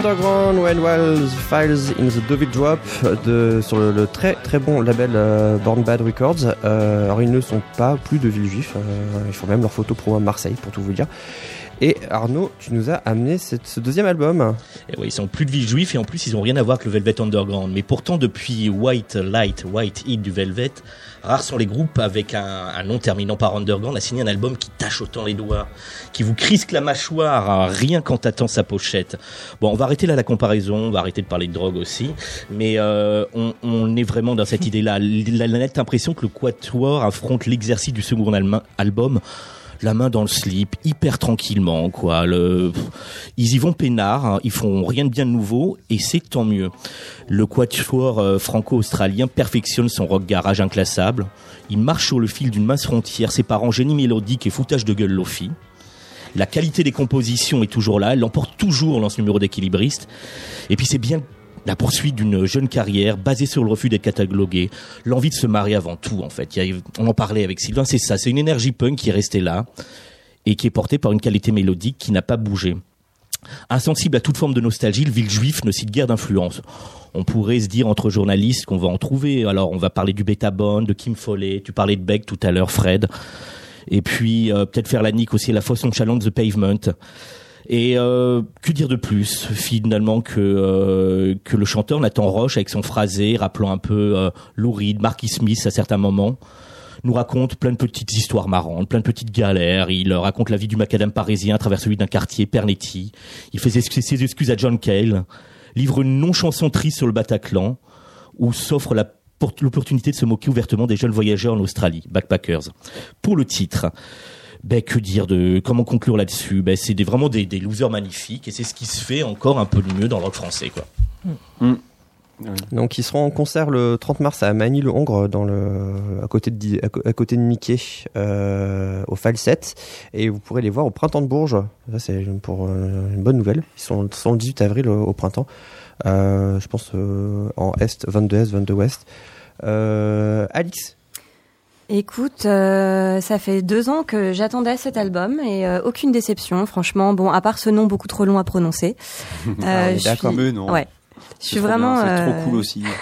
Underground, When Wells Files in the Devil Drop de, sur le, le très très bon label euh, Born Bad Records. Euh, alors ils ne sont pas plus de Villejuif, euh, ils font même leur photo pro à Marseille pour tout vous dire. Et Arnaud, tu nous as amené cette- ce deuxième album. Et ouais, ils sont plus de villes juifs et en plus ils ont rien à voir avec le Velvet Underground. Mais pourtant depuis White Light, White Heat du Velvet, rares sont les groupes avec un, un nom terminant par Underground à signer un album qui tâche autant les doigts, qui vous crisque la mâchoire hein, rien qu'en tâtant sa pochette. Bon, on va arrêter là la comparaison, on va arrêter de parler de drogue aussi, mais euh, on, on est vraiment dans cette (laughs) idée-là. La, la nette impression que le Quatuor affronte l'exercice du second album la main dans le slip, hyper tranquillement, quoi. Ils y vont peinard, hein, ils font rien de bien nouveau, et c'est tant mieux. Le quatuor euh, franco-australien perfectionne son rock garage inclassable. Il marche sur le fil d'une mince frontière séparant génie mélodique et foutage de gueule lofi. La qualité des compositions est toujours là, elle l'emporte toujours dans ce numéro d'équilibriste. Et puis c'est bien la poursuite d'une jeune carrière basée sur le refus d'être catalogué, l'envie de se marier avant tout en fait. On en parlait avec Sylvain, c'est ça, c'est une énergie punk qui est restée là et qui est portée par une qualité mélodique qui n'a pas bougé. Insensible à toute forme de nostalgie, le ville juif ne cite guère d'influence. On pourrait se dire entre journalistes qu'on va en trouver. Alors on va parler du Beta Bone, de Kim Foley, tu parlais de Beck tout à l'heure, Fred. Et puis euh, peut-être faire la nique aussi la façon Challenge the Pavement. Et euh, que dire de plus finalement que euh, que le chanteur Nathan Roche avec son phrasé rappelant un peu euh, Lou Reed, Marky Smith à certains moments nous raconte plein de petites histoires marrantes, plein de petites galères. Il euh, raconte la vie du macadam parisien à travers celui d'un quartier Pernetti. Il fait ses ses excuses à John Cale, livre une non-chanson triste sur le Bataclan, où s'offre l'opportunité de se moquer ouvertement des jeunes voyageurs en Australie, backpackers. Pour le titre, ben, que dire de comment conclure là-dessus? Ben c'est des, vraiment des, des losers magnifiques et c'est ce qui se fait encore un peu de mieux dans le rock français quoi. Donc ils seront en concert le 30 mars à Manille-le-Hongre dans le à côté de à, côté de Mickey euh, au Falset et vous pourrez les voir au printemps de Bourges. Ça c'est pour euh, une bonne nouvelle. Ils sont, sont le 18 avril au, au printemps. Euh, je pense euh, en est 22 est 22 ouest. Euh, Alix, Écoute, euh, ça fait deux ans que j'attendais cet album et euh, aucune déception, franchement. Bon, à part ce nom beaucoup trop long à prononcer. (laughs) Euh, Ah, est je d'accord. Mais non. Ouais. Je C'est suis vraiment. C'est euh, trop cool aussi. (laughs)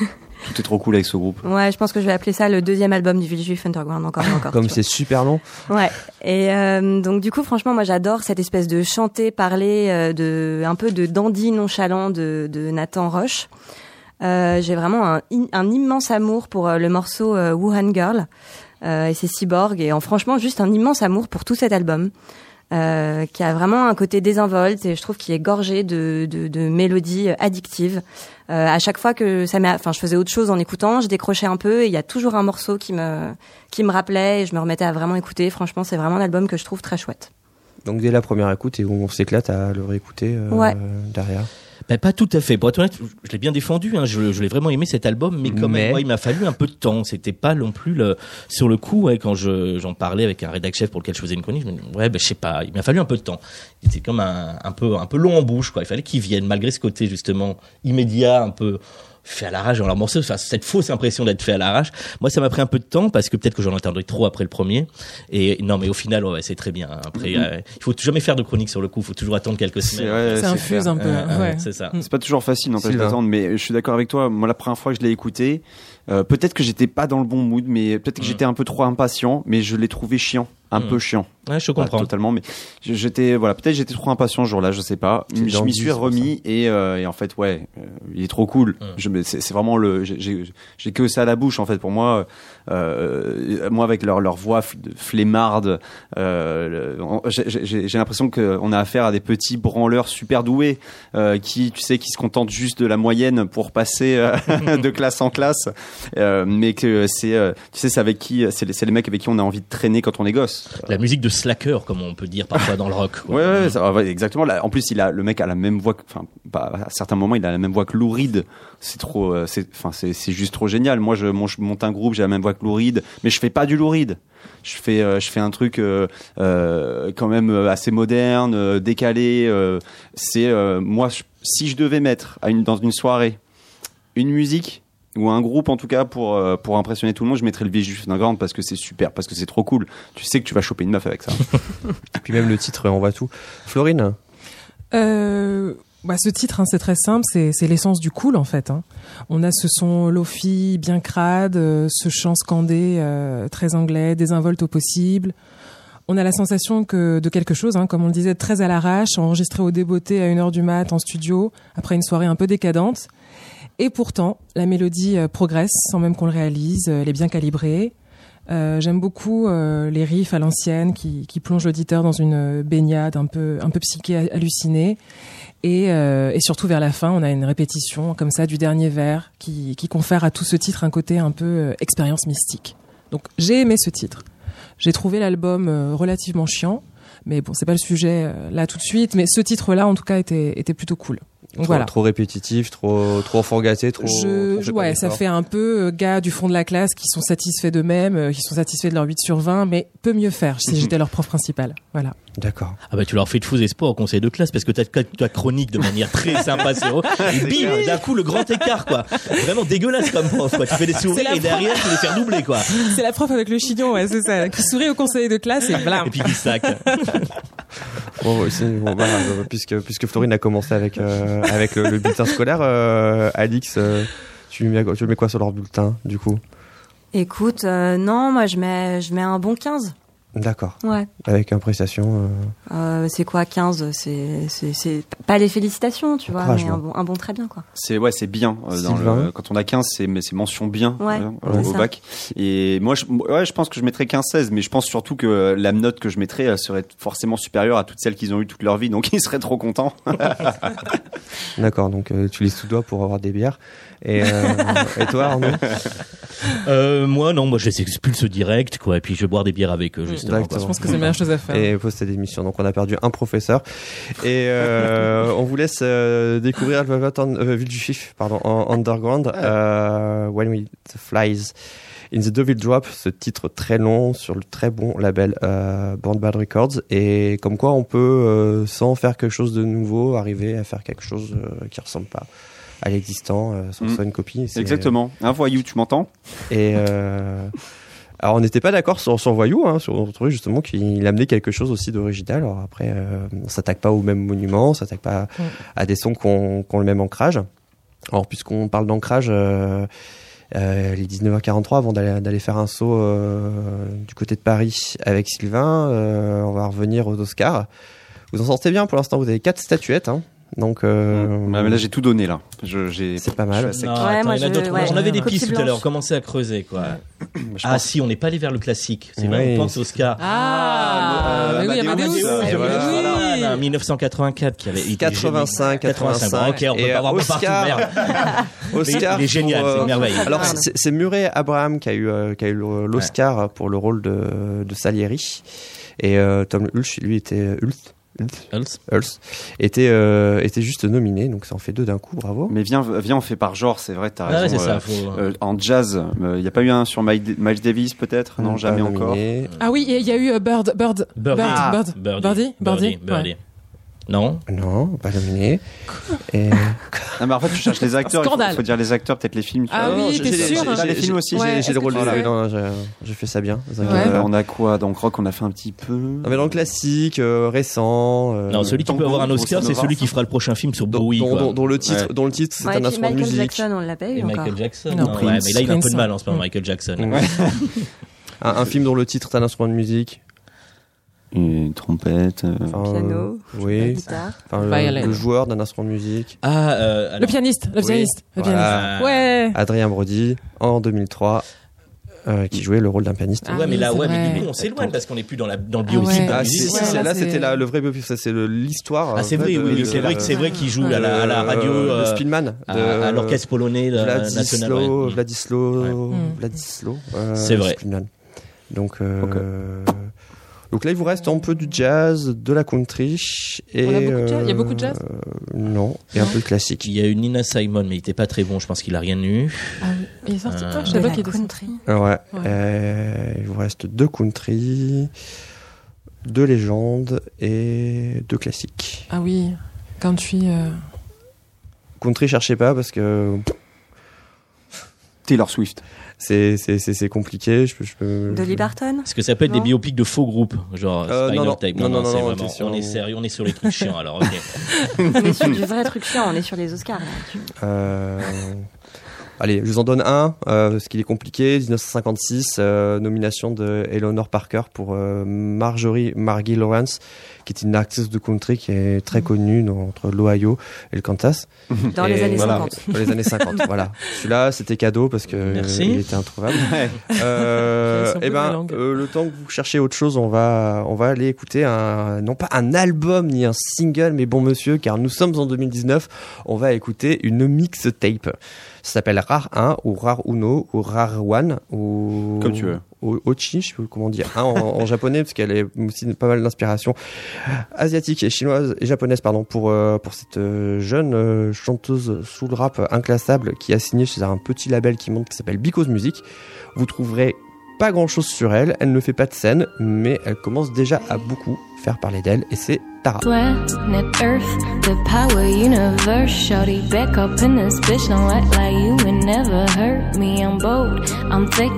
Tout est trop cool avec ce groupe. Ouais, je pense que je vais appeler ça le deuxième album du Villejuif Underground encore et encore. comme c'est super long. Ouais. Et euh, donc du coup, franchement, moi j'adore cette espèce de chanter, parler, euh, de un peu de dandy nonchalant de, de Nathan Roche. Euh, J'ai vraiment un, un immense amour pour euh, le morceau euh, Wuhan Girl euh, et ses cyborgs et en franchement juste un immense amour pour tout cet album. euh, qui a vraiment un côté désinvolte et je trouve qu'il est gorgé de, de, de mélodies euh, addictives. Euh, à chaque fois que ça m'a, enfin, je faisais autre chose en écoutant, je décrochais un peu et il y a toujours un morceau qui me qui me rappelait et je me remettais à vraiment écouter. Franchement, c'est vraiment un album que je trouve très chouette. donc dès la première écoute et où on s'éclate à le réécouter euh, Ouais. derrière. Ben, pas tout à fait. Pour être honnête, je l'ai bien défendu. Hein. Je, je l'ai vraiment aimé cet album, mais quand Mais- même, il m'a fallu un peu de temps. C'était pas non plus le sur le coup. Ouais, quand je j'en parlais avec un rédac chef pour lequel je faisais une chronique, je me dis, ouais, ben je sais pas. Il m'a fallu un peu de temps. C'était comme un, un peu un peu long en bouche, quoi. Il fallait qu'il vienne, malgré ce côté justement immédiat, un peu fait à l'arrache dans leur morceau, enfin, cette fausse impression d'être fait à l'arrache. Moi, ça m'a pris un peu de temps parce que peut-être que j'en attendais trop après le premier. Et non, mais au final, ouais, c'est très bien. Après, euh, il faut jamais faire de chronique sur le coup. Il faut toujours attendre quelques C'est semaines. ouais, Ça c'est infuse clair. un peu. Euh, euh, ouais. C'est ça. C'est pas toujours facile, d'attendre, mais je suis d'accord avec toi. Moi, la première fois que je l'ai écouté, euh, peut-être que j'étais pas dans le bon mood, mais peut-être que Mm. j'étais un peu trop impatient, mais je l'ai trouvé chiant, un Mm. peu chiant. Ouais, je Pas comprends. totalement, mais j'étais, voilà, peut-être j'étais trop impatient ce jour-là, je sais pas. Je m'y suis remis et, euh, et en fait, ouais, euh, il est trop cool. Mm. Je me- c'est vraiment le, j'ai- que ça à la bouche en fait. Pour moi, moi avec leur leur voix flemmarde, euh, j'ai- l'impression qu'on a affaire à des petits branleurs super doués euh, qui, tu sais, qui se contentent juste de la moyenne pour passer euh, (laughs) de classe en classe. Euh, mais que c'est, euh, tu sais, c'est avec qui, c'est les, les mecs avec qui on a envie de traîner quand on est gosse. La musique de slacker, comme on peut dire parfois dans le rock. quoi. Ouais, ouais, ça, exactement. En plus, il a le mec a la même voix. Enfin, à certains moments, il a la même voix que Lou Reed. C'est trop. euh, c'est, enfin, c'est, c'est juste trop génial. Moi, je, mon- je monte un groupe, j'ai la même voix que Lou Reed, mais je fais pas du Lou Reed. Je fais, euh, je fais un truc euh, euh, quand même assez moderne, décalé. euh, c'est euh, moi, je- si je devais mettre à une, dans une soirée une musique ou un groupe en tout cas pour euh, pour impressionner tout le monde, je mettrais le Juif d'Ingrande parce que c'est super, parce que c'est trop cool. Tu sais que tu vas choper une meuf avec ça. Et (laughs) puis même le titre, on voit tout. Florine? Euh, bah, ce titre, hein, c'est très simple, c'est l'essence du cool en fait. hein. On a ce son lofi bien crade, euh, ce chant scandé euh, très anglais, désinvolte au possible. On a la sensation que de quelque chose, hein, comme on le disait, très à l'arrache, enregistré au débeauté à une heure du mat en studio, après une soirée un peu décadente. Et pourtant, la mélodie euh, progresse sans même qu'on le réalise, euh, elle est bien calibrée. J'aime beaucoup les riffs à l'ancienne qui, qui plongent l'auditeur dans une baignade un peu, un peu psyché hallucinée. Et, euh, et surtout vers la fin, on a une répétition comme ça du dernier vers qui, qui confère à tout ce titre un côté un peu euh, expérience mystique. Donc j'ai aimé ce titre. J'ai trouvé l'album euh, relativement chiant, mais bon, c'est pas le sujet euh, là tout de suite. Mais ce titre-là, en tout cas, était, était plutôt cool. Donc trop, voilà. trop répétitif, trop trop trop. Je, trop ouais, ça fait un peu gars du fond de la classe qui sont satisfaits d'eux-mêmes, qui sont satisfaits de leur 8 sur 20, mais peut mieux faire si j'étais leur prof principal. Voilà. D'accord. Ah bah tu leur fais de faux espoirs au conseil de classe parce que t'as ta chronique de manière très sympa. (laughs) Et bim, d'un coup le grand écart quoi. Vraiment dégueulasse comme prof quoi. Tu fais des sourires et derrière tu les fais doubler quoi. C'est la prof avec le chignon, ouais, c'est ça, qui sourit au conseil de classe et blam. Et puis qui sac. (laughs) Bon, aussi, bon, bah, puisque puisque Florine a commencé avec euh, avec le, le bulletin scolaire, euh, Alix, euh, tu mets tu mets quoi sur leur bulletin du coup? Écoute, euh, non, moi je mets, je mets un bon 15. D'accord. Ouais. Avec appréciation. euh, Euh, c'est quoi 15 C'est c'est- c'est pas les félicitations, tu vois, Courage, mais un bon, un bon très bien, quoi. C'est ouais, c'est bien. euh, dans Sylvain. le, quand on a 15, c'est mais c'est mention bien Ouais, euh, c'est au, bac. Et moi, je, ouais, je pense que je mettrais 15-16, mais je pense surtout que la note que je mettrais serait forcément supérieure à toutes celles qu'ils ont eues toute leur vie, donc (laughs) ils seraient trop contents. (laughs) D'accord. Donc euh, tu les sous doigts pour avoir des bières. Et, euh, (laughs) et toi, Arnaud Euh, moi non, moi je les expulse direct quoi. Et puis je vais boire des bières avec eux justement. Exactement. Je pense que c'est la meilleure chose à faire. et poster des missions. Donc on a perdu un professeur. Et euh, on vous laisse euh, découvrir euh, Ville du Chiffre, pardon, en Underground, euh, When We Flies in the Devil Drop, ce titre très long sur le très bon label euh, Born Bad Records. Et comme quoi on peut, euh, sans faire quelque chose de nouveau, arriver à faire quelque chose euh, qui ressemble pas à l'existant, euh, sans que ce Mm. soit une copie. Exactement. Un voyou, tu m'entends? Et euh, alors on n'était pas d'accord sur, sur Voyou, hein, sur, on trouvait justement qu'il amenait quelque chose aussi d'original. Alors après, euh, on s'attaque pas au même monument, on s'attaque pas Mm. à des sons qui ont, qui ont le même ancrage. Alors puisqu'on parle d'ancrage, euh, euh, les 19h43, avant d'aller d'aller faire un saut euh, du côté de Paris avec Sylvain, euh, on va revenir aux Oscars. Vous en sortez bien pour l'instant, vous avez quatre statuettes. Hein, donc euh, mais Là, j'ai tout donné là. C'est pas mal. je Non, Ouais, attends, moi, il y en a je- d'autres. ouais. On avait des pistes tout à l'heure. Commençait à creuser quoi. je Ah pense- si, on n'est pas allé vers le classique. C'est vrai, Oui. on pense au Oscar. Ah, mais oui, Amadeus, Amadeus. euh, et voilà, voilà. voilà, 1984 qui avait été 85, 85. Bon, ok, on peut Et, pas avoir euh, partout, Oscar. merde. (laughs) Oscar il est génial, euh, c'est une merveille. Alors c'est Murray Abraham qui a eu euh, qui a eu le- l'Oscar pour le rôle de, de Salieri et euh, Tom Hulce lui était Hulce, Hulce, était euh, était juste nominé donc ça en fait deux d'un coup bravo. Mais viens, viens, on fait par genre, c'est vrai, t'as Ah ouais, raison. c'est euh, ça. Faut... euh, en jazz, il n'y a pas eu un sur Miles Davis peut-être? Non, jamais encore. Ah oui, il y a eu euh, Bird, Bird, Birdie. Bird, Ah, Bird, Birdie. Birdie, Birdie. Birdie, Birdie. ouais. Non Non, pas nominé. Et Non, mais en fait, tu cherches les acteurs. Il faut, Scandale. faut dire les acteurs, peut-être les films. tu Ah vois. oui, Non, j'ai- t'es sûr j'ai- T'as les films aussi. Ouais, J'ai le rôle de fais non, j'ai fait ça bien. Ouais. Euh, on a quoi Donc rock, on a fait un petit peu. Non, mais dans le classique euh, récent. euh, Non, celui qui peut avoir un Oscar, c'est celui qui fera le prochain film sur Bowie. dont- quoi. dont- dont le titre, dont le titre, c'est un instrument de Michael musique. Jackson, on l'a pas eu Et encore. Michael Jackson. Non. Prince. mais là, il a un peu de mal en ce moment. Michael Jackson. (laughs) Un film dont le titre est un instrument de musique. Une trompette. euh, Enfin, Piano, euh, oui. guitare. Enfin, le, joueur d'un instrument de musique. Ah, euh, alors, Le pianiste, le Oui, pianiste, le voilà. pianiste. Ouais. Adrien Brody en 2003. euh, qui jouait le rôle d'un pianiste. Ah ouais, mais oui, là, ouais, mais du coup, on s'éloigne parce qu'on n'est plus dans, la, dans le Ah biopic ouais. d'un Ah, si, musicien. si, Ouais, c'est- là, c'était le vrai biopic, ça, c'est l'histoire. Ah, c'est vrai, oui, c'est vrai c'est vrai qu'il joue à la, à la radio, euh, Spielman, à, l'orchestre polonais national. Vladislo, ouais. Vladislo, Ouais. Vladislo, euh, C'est vrai. Spielman. Donc, euh, donc là, il vous reste un peu du jazz, de la country et On a beaucoup de jazz Il y a beaucoup de jazz euh, Non, et un peu de classique. Il y a eu Nina Simon, mais il était pas très bon. Je pense qu'il a rien eu. Ah oui. Il est sorti. Euh, Ah, je De savais pas qu'il était sorti. country. Ouais. Ouais. euh, il vous reste deux country, deux légendes et deux classiques. Ah oui. Country. euh, Country, cherchez pas parce que Taylor Swift. C'est c'est c'est c'est compliqué. Je peux je peux. Dolly Parton Est-ce que ça peut être des biopics de faux groupes, genre Euh, Spinal non, non. Non, non, c'est non, vraiment. On est sérieux, on est sur les trucs chiants. Alors, ok. (laughs) On est sur du vrai truc chiant, on est sur les Oscars. là. Tu- Euh, Allez, je vous en donne un, euh, parce qu'il est compliqué. 1956, euh, nomination de Eleanor Parker pour euh, Marjorie Margie Lawrence, qui est une artiste de country qui est très connue dans- entre l'Ohio et le Kansas. (laughs) Dans Et les années voilà, 50. Dans les années 50, voilà. Celui-là, c'était cadeau parce que Merci. euh, il était introuvable. (laughs) Euh, Sur le bout eh ben, euh, le temps que vous cherchez autre chose, on va, on va aller écouter un, non pas un album ni un single, mais bon monsieur, car nous sommes en 2019, on va écouter une mixtape. Ça s'appelle Rare 1 ou Rare Uno ou Rare One ou Comme tu veux. ou Ochi, je sais pas comment dire, hein, en, en japonais parce qu'elle est aussi pas mal d'inspiration asiatique et chinoise et japonaise pardon pour euh, pour cette euh, jeune euh, chanteuse soul rap inclassable qui a signé chez un petit label qui monte qui s'appelle Because Music. Vous trouverez pas grand chose sur elle, elle ne fait pas de scène, mais elle commence déjà à beaucoup faire parler d'elle et c'est Tara. Planet Earth, the power universe. Shorty back up in this bitch. Don't act like you would never hurt me. I'm bold, I'm thick.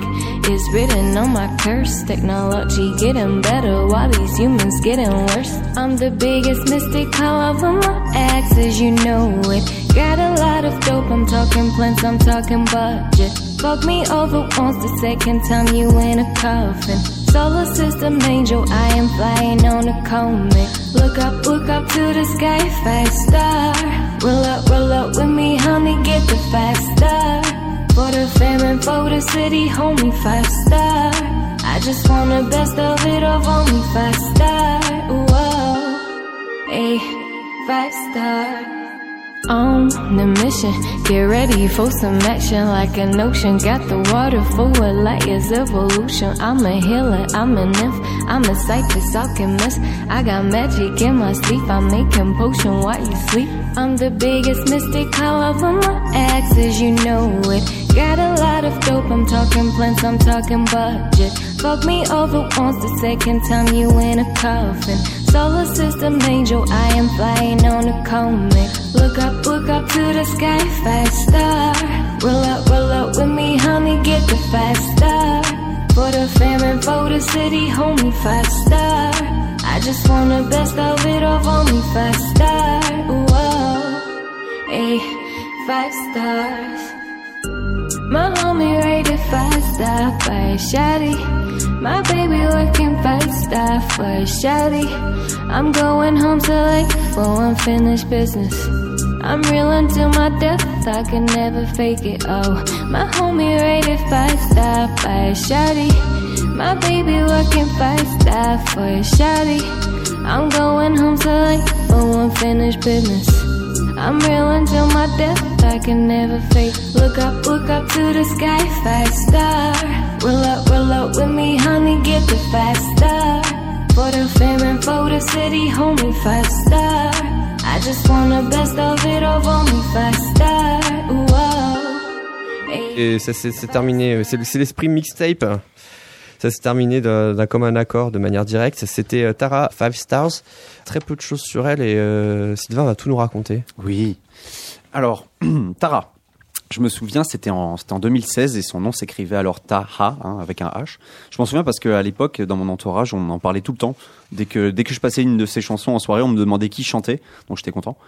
It's written on my curse. Technology getting better while these humans getting worse. I'm the biggest mystic, however my axes, you know it. Got a lot of dope. I'm talking plans, I'm talking budget. Fuck me over once, the second time you in a coffin. Solar system angel, I am flying on a comet. Look up, look up to the sky, five star. Roll up, roll up with me, honey, get the five star. For the fam and for the city, homie, five star. I just want the best of it only five star. Whoa, hey, five star. On the mission, get ready for some action like an ocean. Got the water forward like it's evolution. I'm a healer, I'm a nymph, I'm a cyclist, alchemist. I got magic in my sleep, I'm making potion while you sleep. I'm the biggest mystic, however my axes, you know it. Got a lot of dope, I'm talking plans, I'm talking budget. Fuck me over once, the second time you in a coffin. Solar system angel, I am flying on a comet. Look up, look up to the sky, five star. Roll up, roll up with me, honey, get the five star. For the fam and for the city, homie, five star. I just want the best of it only five star. Whoa, hey, five stars. My homie rated five star for a shawty. My baby working five star for a shawty. I'm going home to like for unfinished business. I'm real until my death, I can never fake it. Oh, my homie rated five star for a shawty. My baby working five star for a shawty. I'm going home to like for unfinished business. I'm real until my death, I can never fake. Look up, look up to the sky, five star. Roll up, roll up with me, honey, get the five star. For the fam and for the city, homie, five star. I just want the best of it of only five star. Whoa. Hey. Et ça c'est terminé, c'est l'esprit mixtape. Ça s'est terminé d'un commun accord de manière directe. C'était euh, Tara Five Stars. Très peu de choses sur elle et euh, Sylvain va tout nous raconter. Oui. Alors, (clears throat) Tara. Je me souviens, c'était en, en 2016 et son nom s'écrivait alors Taha, hein, avec un H. Je m'en souviens parce qu'à l'époque, dans mon entourage, on en parlait tout le temps. Dès que, dès que je passais une de ses chansons en soirée, on me demandait qui chantait, donc j'étais content.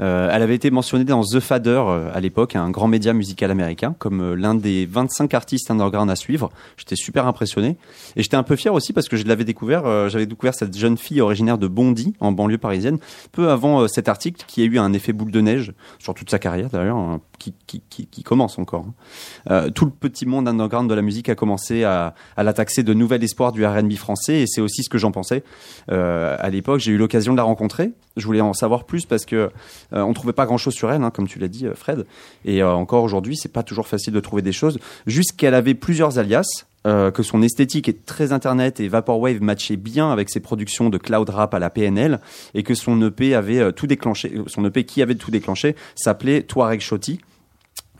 Euh, elle avait été mentionnée dans The Fader euh, à l'époque, un grand média musical américain, comme euh, l'un des 25 artistes underground à suivre. J'étais super impressionné. Et j'étais un peu fier aussi parce que je l'avais découvert, euh, j'avais découvert cette jeune fille originaire de Bondy, en banlieue parisienne, peu avant cet article qui a eu un effet boule de neige sur toute sa carrière d'ailleurs, hein, qui, qui, qui, qui commence encore. hein. Euh, tout le petit monde underground de la musique a commencé à, à la taxer de nouvel espoir du R&B français et c'est aussi ce que j'en pensais. Euh, à l'époque, j'ai eu l'occasion de la rencontrer. Je voulais en savoir plus parce que euh, on trouvait pas grand-chose sur elle, hein, comme tu l'as dit, Fred. Et encore aujourd'hui, c'est pas toujours facile de trouver des choses. Juste qu'elle avait plusieurs alias. que son esthétique est très internet et vaporwave matchait bien avec ses productions de cloud rap à la PNL et que son EP avait tout déclenché son EP qui avait tout déclenché s'appelait Touareg Shoti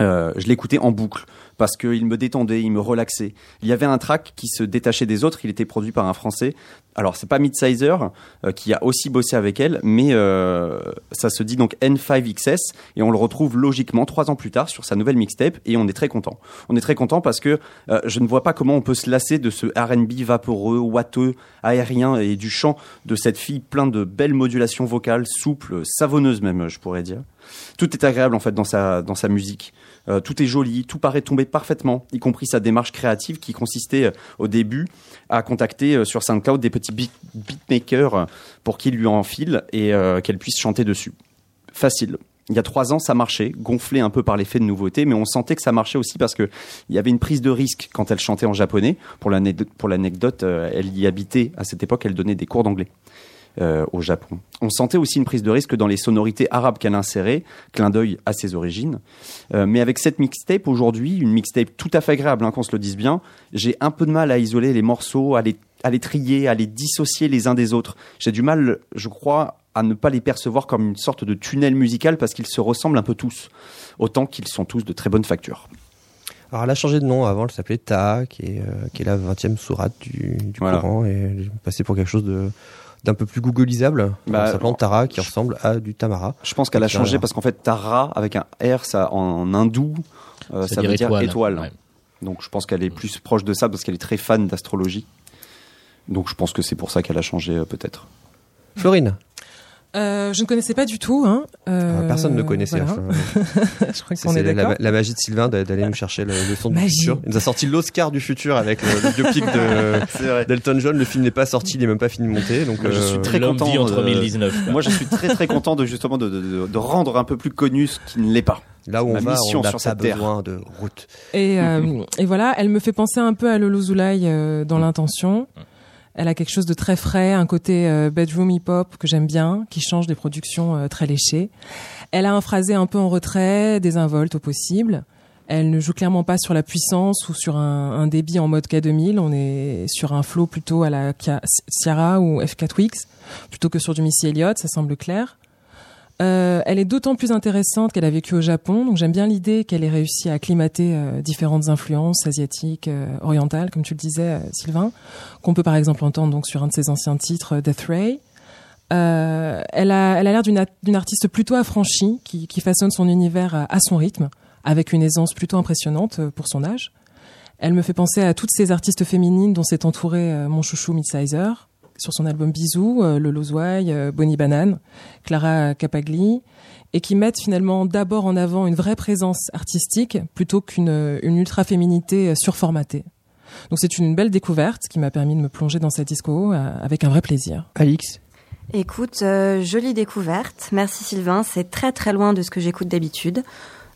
je l'écoutais en boucle parce qu'il me détendait, il me relaxait. Il y avait un track qui se détachait des autres, il était produit par un Français. Alors c'est pas Midsizer euh, qui a aussi bossé avec elle, mais euh, ça se dit donc N5XS et on le retrouve logiquement trois ans plus tard sur sa nouvelle mixtape et on est très content. On est très content parce que euh, je ne vois pas comment on peut se lasser de ce R&B vaporeux, ouateux, aérien et du chant de cette fille plein de belles modulations vocales, souples, savonneuses même, je pourrais dire. Tout est agréable en fait dans sa dans sa musique. Euh, tout est joli, tout paraît tomber parfaitement, y compris sa démarche créative qui consistait euh, au début à contacter euh, sur SoundCloud des petits beat- beatmakers pour qu'ils lui enfilent et qu'elle puisse chanter dessus. Facile. Il y a trois ans, ça marchait, gonflé un peu par l'effet de nouveauté, mais on sentait que ça marchait aussi parce que il y avait une prise de risque quand elle chantait en japonais. Pour l'anecdote, elle y habitait à cette époque, elle donnait des cours d'anglais euh, au Japon. On sentait aussi une prise de risque dans les sonorités arabes qu'elle insérait, clin d'œil à ses origines. Euh, mais avec cette mixtape aujourd'hui, une mixtape tout à fait agréable, hein, qu'on se le dise bien, j'ai un peu de mal à isoler les morceaux, à les, à les trier, à les dissocier les uns des autres. J'ai du mal, je crois, à ne pas les percevoir comme une sorte de tunnel musical parce qu'ils se ressemblent un peu tous, autant qu'ils sont tous de très bonne facture. Alors elle a changé de nom, avant elle s'appelait Taha, qui est, euh, qui est la 20e sourate du, du Voilà. Coran, et elle est passée pour quelque chose de d'un peu plus googlisable, Bah, en s'appelant Tara, qui ressemble à du Tamara. Je pense qu'elle a changé euh, parce qu'en fait, Tara, avec un R, ça, en hindou, euh, ça, veut dire étoile. Ouais. Donc je pense qu'elle est plus proche de ça parce qu'elle est très fan d'astrologie. Donc je pense que c'est pour ça qu'elle a changé euh, peut-être. Florine, Euh, je ne connaissais pas du tout. Hein. Euh, Ah, personne ne connaissait. voilà. enfin, (laughs) je crois c'est qu'on est, c'est la, d'accord. la magie de Sylvain d'a- d'aller nous chercher le, le son du Magie. futur. Il nous a sorti l'Oscar du futur avec le, le biopic de (laughs) d'Elton John. Le film n'est pas sorti, il n'est même pas fini de monter. Donc Moi, je euh, suis très content dit en de- 2019. quoi. Moi je suis très très content de justement de, de- de- de rendre un peu plus connu ce qui ne l'est pas. là où on ma va, mission on n'a sur pas cette terre. besoin de route. Et, euh, et voilà, elle me fait penser un peu à Lolo Zoulaï euh, dans l'intention. Elle a quelque chose de très frais, un côté euh, bedroom hip-hop que j'aime bien, qui change des productions euh, très léchées. Elle a un phrasé un peu en retrait, désinvolte au possible. Elle ne joue clairement pas sur la puissance ou sur un, un débit en mode K2000. On est sur un flow plutôt à la Ciara ou F4 Wix, plutôt que sur du Missy Elliott, ça semble clair. Euh, elle est d'autant plus intéressante qu'elle a vécu au Japon, donc j'aime bien l'idée qu'elle ait réussi à acclimater euh, différentes influences asiatiques, euh, orientales, comme tu le disais, euh, Sylvain, qu'on peut par exemple entendre donc sur un de ses anciens titres, euh, Death Ray. Euh, elle a, l'air d'une artiste plutôt affranchie, qui, qui façonne son univers à, à son rythme, avec une aisance plutôt impressionnante euh, pour son âge. Elle me fait penser à toutes ces artistes féminines dont s'est entouré euh, mon chouchou Midsizer, sur son album Bisous, euh, Lolo Zouaï, euh, Bonnie Banane, Clara Capagli, et qui mettent finalement d'abord en avant une vraie présence artistique plutôt qu'une euh, une ultra-féminité surformatée. Donc c'est une belle découverte qui m'a permis de me plonger dans cette disco euh, avec un vrai plaisir. Alix, Écoute, euh, jolie découverte. Merci Sylvain. C'est très très loin de ce que j'écoute d'habitude.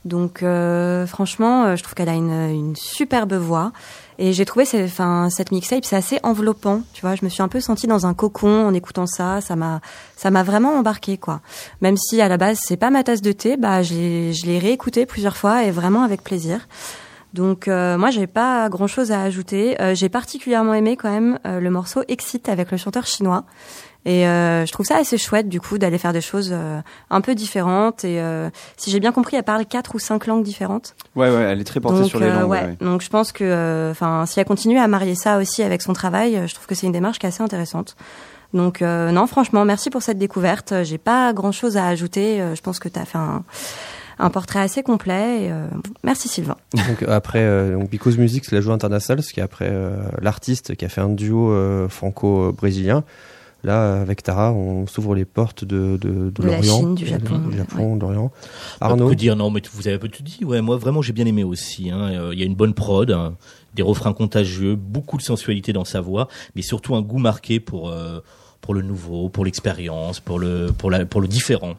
Donc euh, franchement, euh, je trouve qu'elle a une, une superbe voix. Et j'ai trouvé ces- enfin, cette mixtape, c'est assez enveloppant. Tu vois, je me suis un peu sentie dans un cocon en écoutant ça. Ça m'a, ça m'a vraiment embarqué quoi. Même si à la base c'est pas ma tasse de thé, bah je l'ai, réécouté plusieurs fois et vraiment avec plaisir. Donc euh, moi j'ai pas grand chose à ajouter. Euh, j'ai particulièrement aimé quand même euh, le morceau Exit avec le chanteur chinois. Et euh, je trouve ça assez chouette du coup d'aller faire des choses euh, un peu différentes. Et euh, si j'ai bien compris, elle parle quatre ou cinq langues différentes. Ouais, ouais, elle est très portée Donc, sur les euh, langues. ouais. ouais, ouais. Donc je pense que, euh, enfin, si elle continue à marier ça aussi avec son travail, je trouve que c'est une démarche qui est assez intéressante. Donc euh, non, franchement, merci pour cette découverte. J'ai pas grand chose à ajouter. Je pense que tu as fait un, un portrait assez complet. Et, euh, merci Sylvain. (laughs) donc après euh, donc Because Music, c'est la joie internationale, ce qui est après euh, l'artiste qui a fait un duo euh, franco-brésilien. Là, avec Tara, on s'ouvre les portes de, de, de, De la l'Orient, Chine, du Japon, du Japon, de l'Orient. Pas Arnaud, que dire non, mais vous avez un peu tout dit. Ouais, moi vraiment j'ai bien aimé aussi. hein. Euh, Il y a une bonne prod, hein, des refrains contagieux, beaucoup de sensualité dans sa voix, mais surtout un goût marqué pour euh, pour le nouveau, pour l'expérience, pour le pour la pour le différent.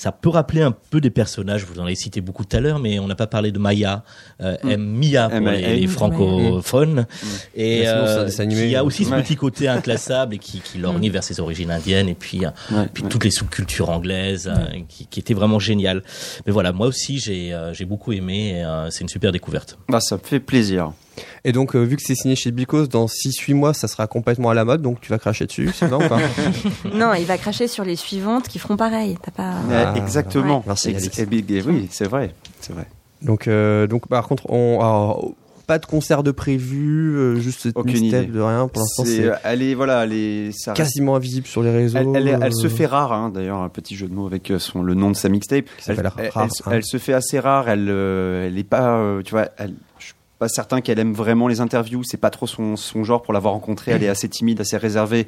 Ça peut rappeler un peu des personnages, vous en avez cité beaucoup tout à l'heure, mais on n'a pas parlé de Maya, euh, M- Mia pour les, les francophones, et sinon, c'est un euh, qui a aussi ce Ouais. petit côté inclassable et qui, qui lorgnait vers ses origines indiennes, et puis, euh, Ouais, puis ouais. toutes les sous-cultures anglaises, euh, qui, qui étaient vraiment géniales. Mais voilà, moi aussi j'ai j'ai beaucoup aimé, et, c'est une super découverte. Bah, ça me fait plaisir. Et donc, euh, vu que c'est signé chez Bicos, dans 6-8 mois, ça sera complètement à la mode, donc tu vas cracher dessus, c'est vrai ou pas (laughs) Non, il va cracher sur les suivantes qui feront pareil. T'as pas. Ah, exactement. ouais. Merci, Ex- oui, c'est vrai. C'est vrai. Donc, euh, donc par contre, on, alors, pas de concert de prévu, euh, juste cette Aucune mixtape idée. de rien. Pour l'instant, C'est- elle est, voilà, elle est, ça reste- quasiment invisible sur les réseaux. Elle, elle se fait rare, hein, d'ailleurs, un petit jeu de mots avec son, le nom de sa mixtape. Elle, Rare, se- hein. elle se fait assez rare, elle, euh, elle est pas, euh, tu vois, elle, pas certain qu'elle aime vraiment les interviews, c'est pas trop son, son genre pour l'avoir rencontrée, elle est assez timide, assez réservée.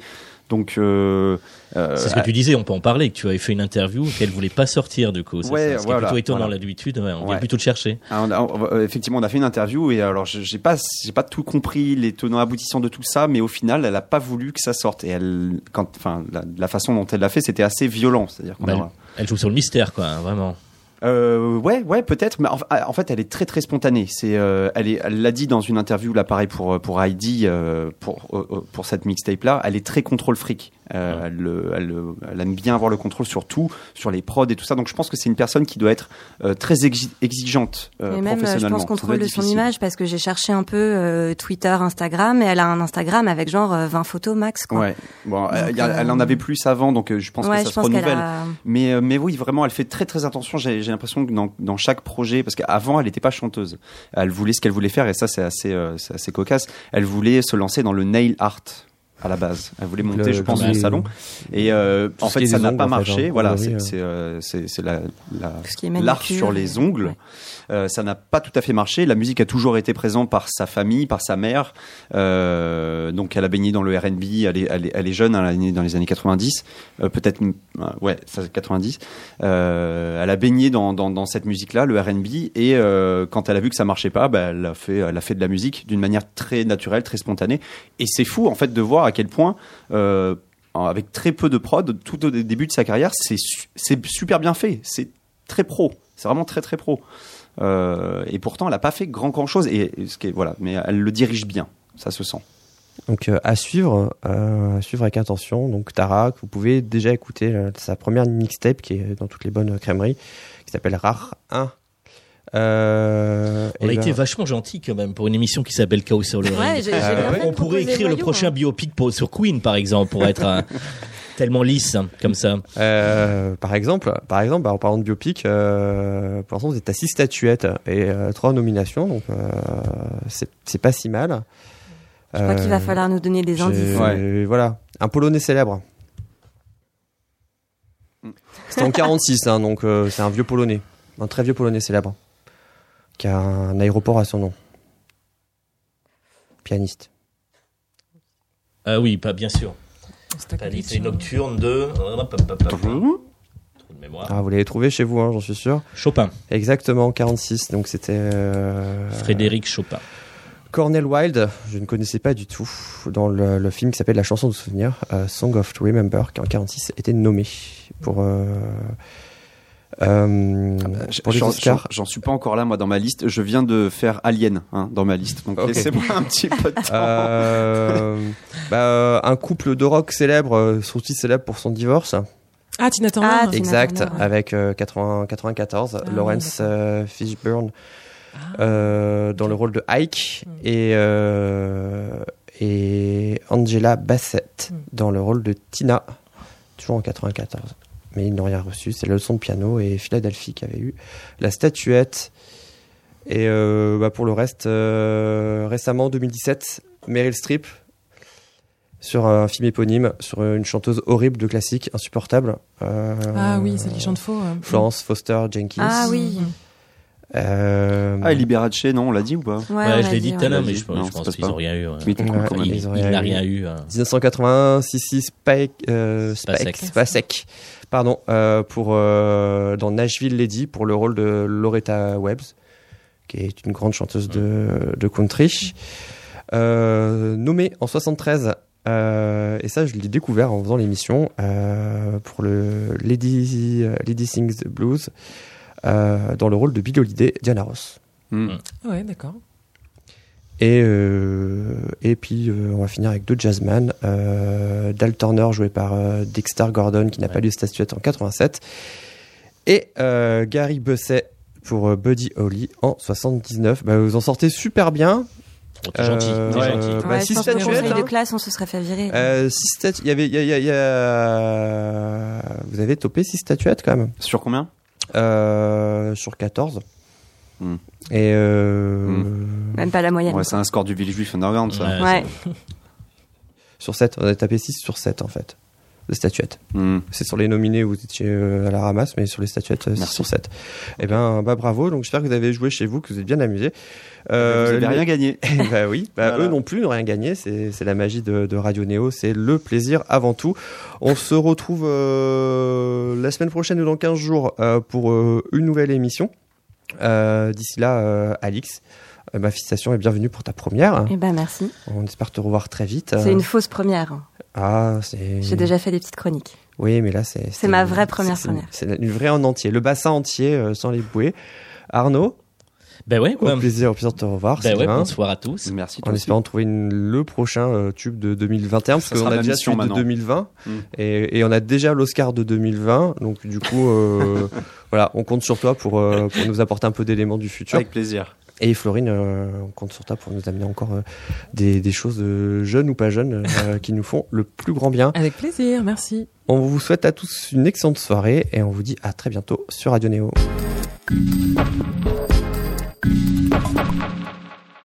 Donc, euh, euh, C'est ce que tu disais, on peut en parler, que tu avais fait une interview qu'elle voulait pas sortir du coup. C'est Ouais, ça, ce voilà, plutôt étonnant voilà. ouais, on Ouais. vient plutôt de chercher. Ah, on a- on- euh, effectivement, on a fait une interview et alors j'ai pas, j'ai pas tout compris les tenants aboutissants de tout ça, mais au final, elle a pas voulu que ça sorte et elle, quand, enfin, la, la façon dont elle l'a fait, c'était assez violent, c'est-à-dire qu'on Bah, a- Elle joue sur le mystère, quoi, hein, vraiment. Euh, ouais, ouais, peut-être, mais en, en fait, elle est très très spontanée. C'est, euh, elle est, elle l'a dit dans une interview là, pareil pour pour Heidi, euh, pour euh, pour cette mixtape là, elle est très contrôle fric. Euh, elle, le- elle, le- elle aime bien avoir le contrôle sur tout, sur les prods et tout ça. Donc je pense que c'est une personne qui doit être euh, très exi- exigeante euh, Et même, euh, je professionnellement. pense, Ça doit contrôle de son image parce que j'ai cherché un peu euh, Twitter, Instagram, et elle a un Instagram avec genre euh, 20 photos max. Quoi. Ouais, bon, Donc, elle, elle en euh, avait plus avant, donc euh, je pense Ouais, que ça je se pense qu'elle renouvelle. a. Mais, euh, mais oui, vraiment, elle fait très très attention. J'ai j'ai l'impression que dans, dans chaque projet, parce qu'avant, elle n'était pas chanteuse. Elle voulait ce qu'elle voulait faire, et ça, c'est assez, euh, c'est assez cocasse. Elle voulait se lancer dans le nail art à la base. Elle voulait monter, Le- je pense, les- salon. Et euh, en fait, ça n'a pas en fait, marché. hein. Voilà, c'est euh. la, la, Tout ce qui est l'art sur les ongles. ouais. Euh, ça n'a pas tout à fait marché. La musique a toujours été présente par sa famille, par sa mère. Euh, donc elle a baigné dans le R&B. Elle est, elle est, elle est jeune, elle est née dans les années 90, euh, peut-être, ouais, ça, 90. Euh, elle a baigné dans, dans, dans cette musique-là, le R&B, et euh, quand elle a vu que ça marchait pas, bah, elle a fait, elle a fait de la musique d'une manière très naturelle, très spontanée. Et c'est fou en fait de voir à quel point. Euh, avec très peu de prod, tout au début de sa carrière, c'est su- c'est super bien fait. C'est très pro. C'est vraiment très très pro. Euh, et pourtant, elle n'a pas fait grand grand chose. Et voilà, mais elle le dirige bien. Ça se sent. Donc euh, à suivre, suivre avec attention. Donc Tara, vous pouvez déjà écouter sa première mixtape qui est dans toutes les bonnes crèmeries, qui s'appelle Rare 1. Euh, On a été ben, vachement gentil quand même pour une émission qui s'appelle Chaos sur le Ouais, Ring. j'ai- j'ai Ah, On pourrait écrire le Voyou, prochain hein. biopic pour- sur Queen par exemple pour être euh, (laughs) tellement lisse hein, comme ça. euh, par exemple, par exemple, bah, en parlant de biopic, euh, pour l'instant vous êtes à 6 statuettes et 3 nominations, donc c'est c'est pas si mal. Je crois qu'il va falloir nous donner des indices. Ouais. Voilà, un Polonais célèbre. C'était en 46, hein, donc euh, c'est un vieux Polonais, un très vieux Polonais célèbre, qui a un aéroport à son nom. Pianiste. Ah oui, pas bien sûr. Qualité nocturne de. Trou mémoire. Ah, vous l'avez trouvé chez vous, hein, j'en suis sûr. Chopin, Exactement, 46, donc c'était... euh, Frédéric Chopin. Cornel Wilde, je ne connaissais pas du tout, dans le, le film qui s'appelle La chanson de souvenir, euh, Song of to Remember, qui en 46 était nommé pour, euh, euh, pour les J'en- Oscars. J'en j'en suis pas encore là, moi, dans ma liste. Je viens de faire Alien hein, dans ma liste. Donc Ok. laissez-moi un petit peu de temps. Euh, bah, euh, un couple de rock célèbre, sont aussi célèbres pour son divorce? Ah, Tina Turner. Ah, Tina exact, Turner, ouais. avec euh, 80, 94, Ah Lawrence euh, Fishburne Ah. euh, dans le rôle de Ike Mm. et, euh, et Angela Bassett Mm. dans le rôle de Tina, toujours en 94. Mais ils n'ont rien reçu, c'est la leçon de piano et Philadelphie qui avait eu la statuette. Et euh, bah, pour le reste, euh, récemment, 2017, Meryl Streep sur un film éponyme, sur une chanteuse horrible de classique, insupportable. Euh, Ah oui, celle qui chante faux. Florence Foster Jenkins. Ah oui. Euh, Ah, et Liberace, non, on l'a dit ou pas? Ouais, Ouais, je l'a l'ai dit tout à ouais. l'heure, mais je, pense- Non, je ça pense passe qu'ils n'ont rien eu. hein. Oui, Ouais, comment Il, ils ont il rien n'a eu. rien eu. hein. 1981, Sissi Spike, euh, Spacek. Spike- Spacek, pardon, euh, pour euh, dans Nashville Lady pour le rôle de Loretta Webbs, qui est une grande chanteuse de, de country. Euh, nommée en 73 Euh, et ça, je l'ai découvert en faisant l'émission euh, pour le Lady, Lady Sings the Blues euh, dans le rôle de Billie Holiday, Diana Ross. Hmm. Ouais, d'accord. Et, euh, et puis, euh, on va finir avec deux jazzman. Euh, Dal Turner, joué par euh, Dexter Gordon, qui n'a Ouais. pas eu de statuette en 87. Et euh, Gary Busset pour euh, Buddy Holly en 79. Bah, vous en sortez super bien. Oh, t'es gentil, Euh, t'es euh, gentil. bah, Ouais, six je pense qu'au statuettes, conseil de hein. classe, on se serait fait virer. Euh, six statu- y avait, il y a, y a- il y a- Vous avez topé 6 statuettes quand même. Sur combien? Euh, sur 14. Hmm. Et euh, Même pas la moyenne. Ouais, c'est un score du Village Juif Underground, ça. Ouais. Ouais. (laughs) sur 7, on a tapé 6 sur 7 en fait. De statuettes. Hmm. C'est sur les nominés où vous étiez euh, à la ramasse, mais sur les statuettes, euh, 6 Merci. sur 7. Eh ben, bah bravo. Donc j'espère que vous avez joué chez vous, que vous êtes bien amusés. Euh, Vous avez les- rien gagné. (laughs) bah oui, bah, Voilà. eux non plus n'ont rien gagné. C'est c'est la magie de, de Radio Néo. C'est le plaisir avant tout. On se retrouve euh, la semaine prochaine ou dans 15 jours euh, pour euh, une nouvelle émission. Euh, D'ici là, euh, Alix, euh, ma félicitation et bienvenue pour ta première. Eh ben merci. On espère te revoir très vite. C'est une fausse première. Ah, c'est. J'ai déjà fait des petites chroniques. Oui, mais là, c'est. C'est ma vraie première c'est- première. C'est une vraie en entier. Le bassin entier, euh, sans les bouées. Arnaud, Ben ouais, au plaisir, au plaisir de te revoir. Ben ouais, bonsoir à tous. Merci. En aussi. espérant trouver une- le prochain euh, tube de 2021, parce qu'on sera a déjà celui de maintenant. 2020, Mm. et, et on a déjà l'Oscar de 2020, donc du coup, euh, (laughs) voilà, on compte sur toi pour, euh, pour nous apporter un peu d'éléments du futur. Avec plaisir. Et Florine, euh, on compte sur toi pour nous amener encore euh, des, des choses euh, jeunes ou pas jeunes (laughs) qui nous font le plus grand bien. Avec plaisir, merci. On vous souhaite à tous une excellente soirée et on vous dit à très bientôt sur Radio Néo.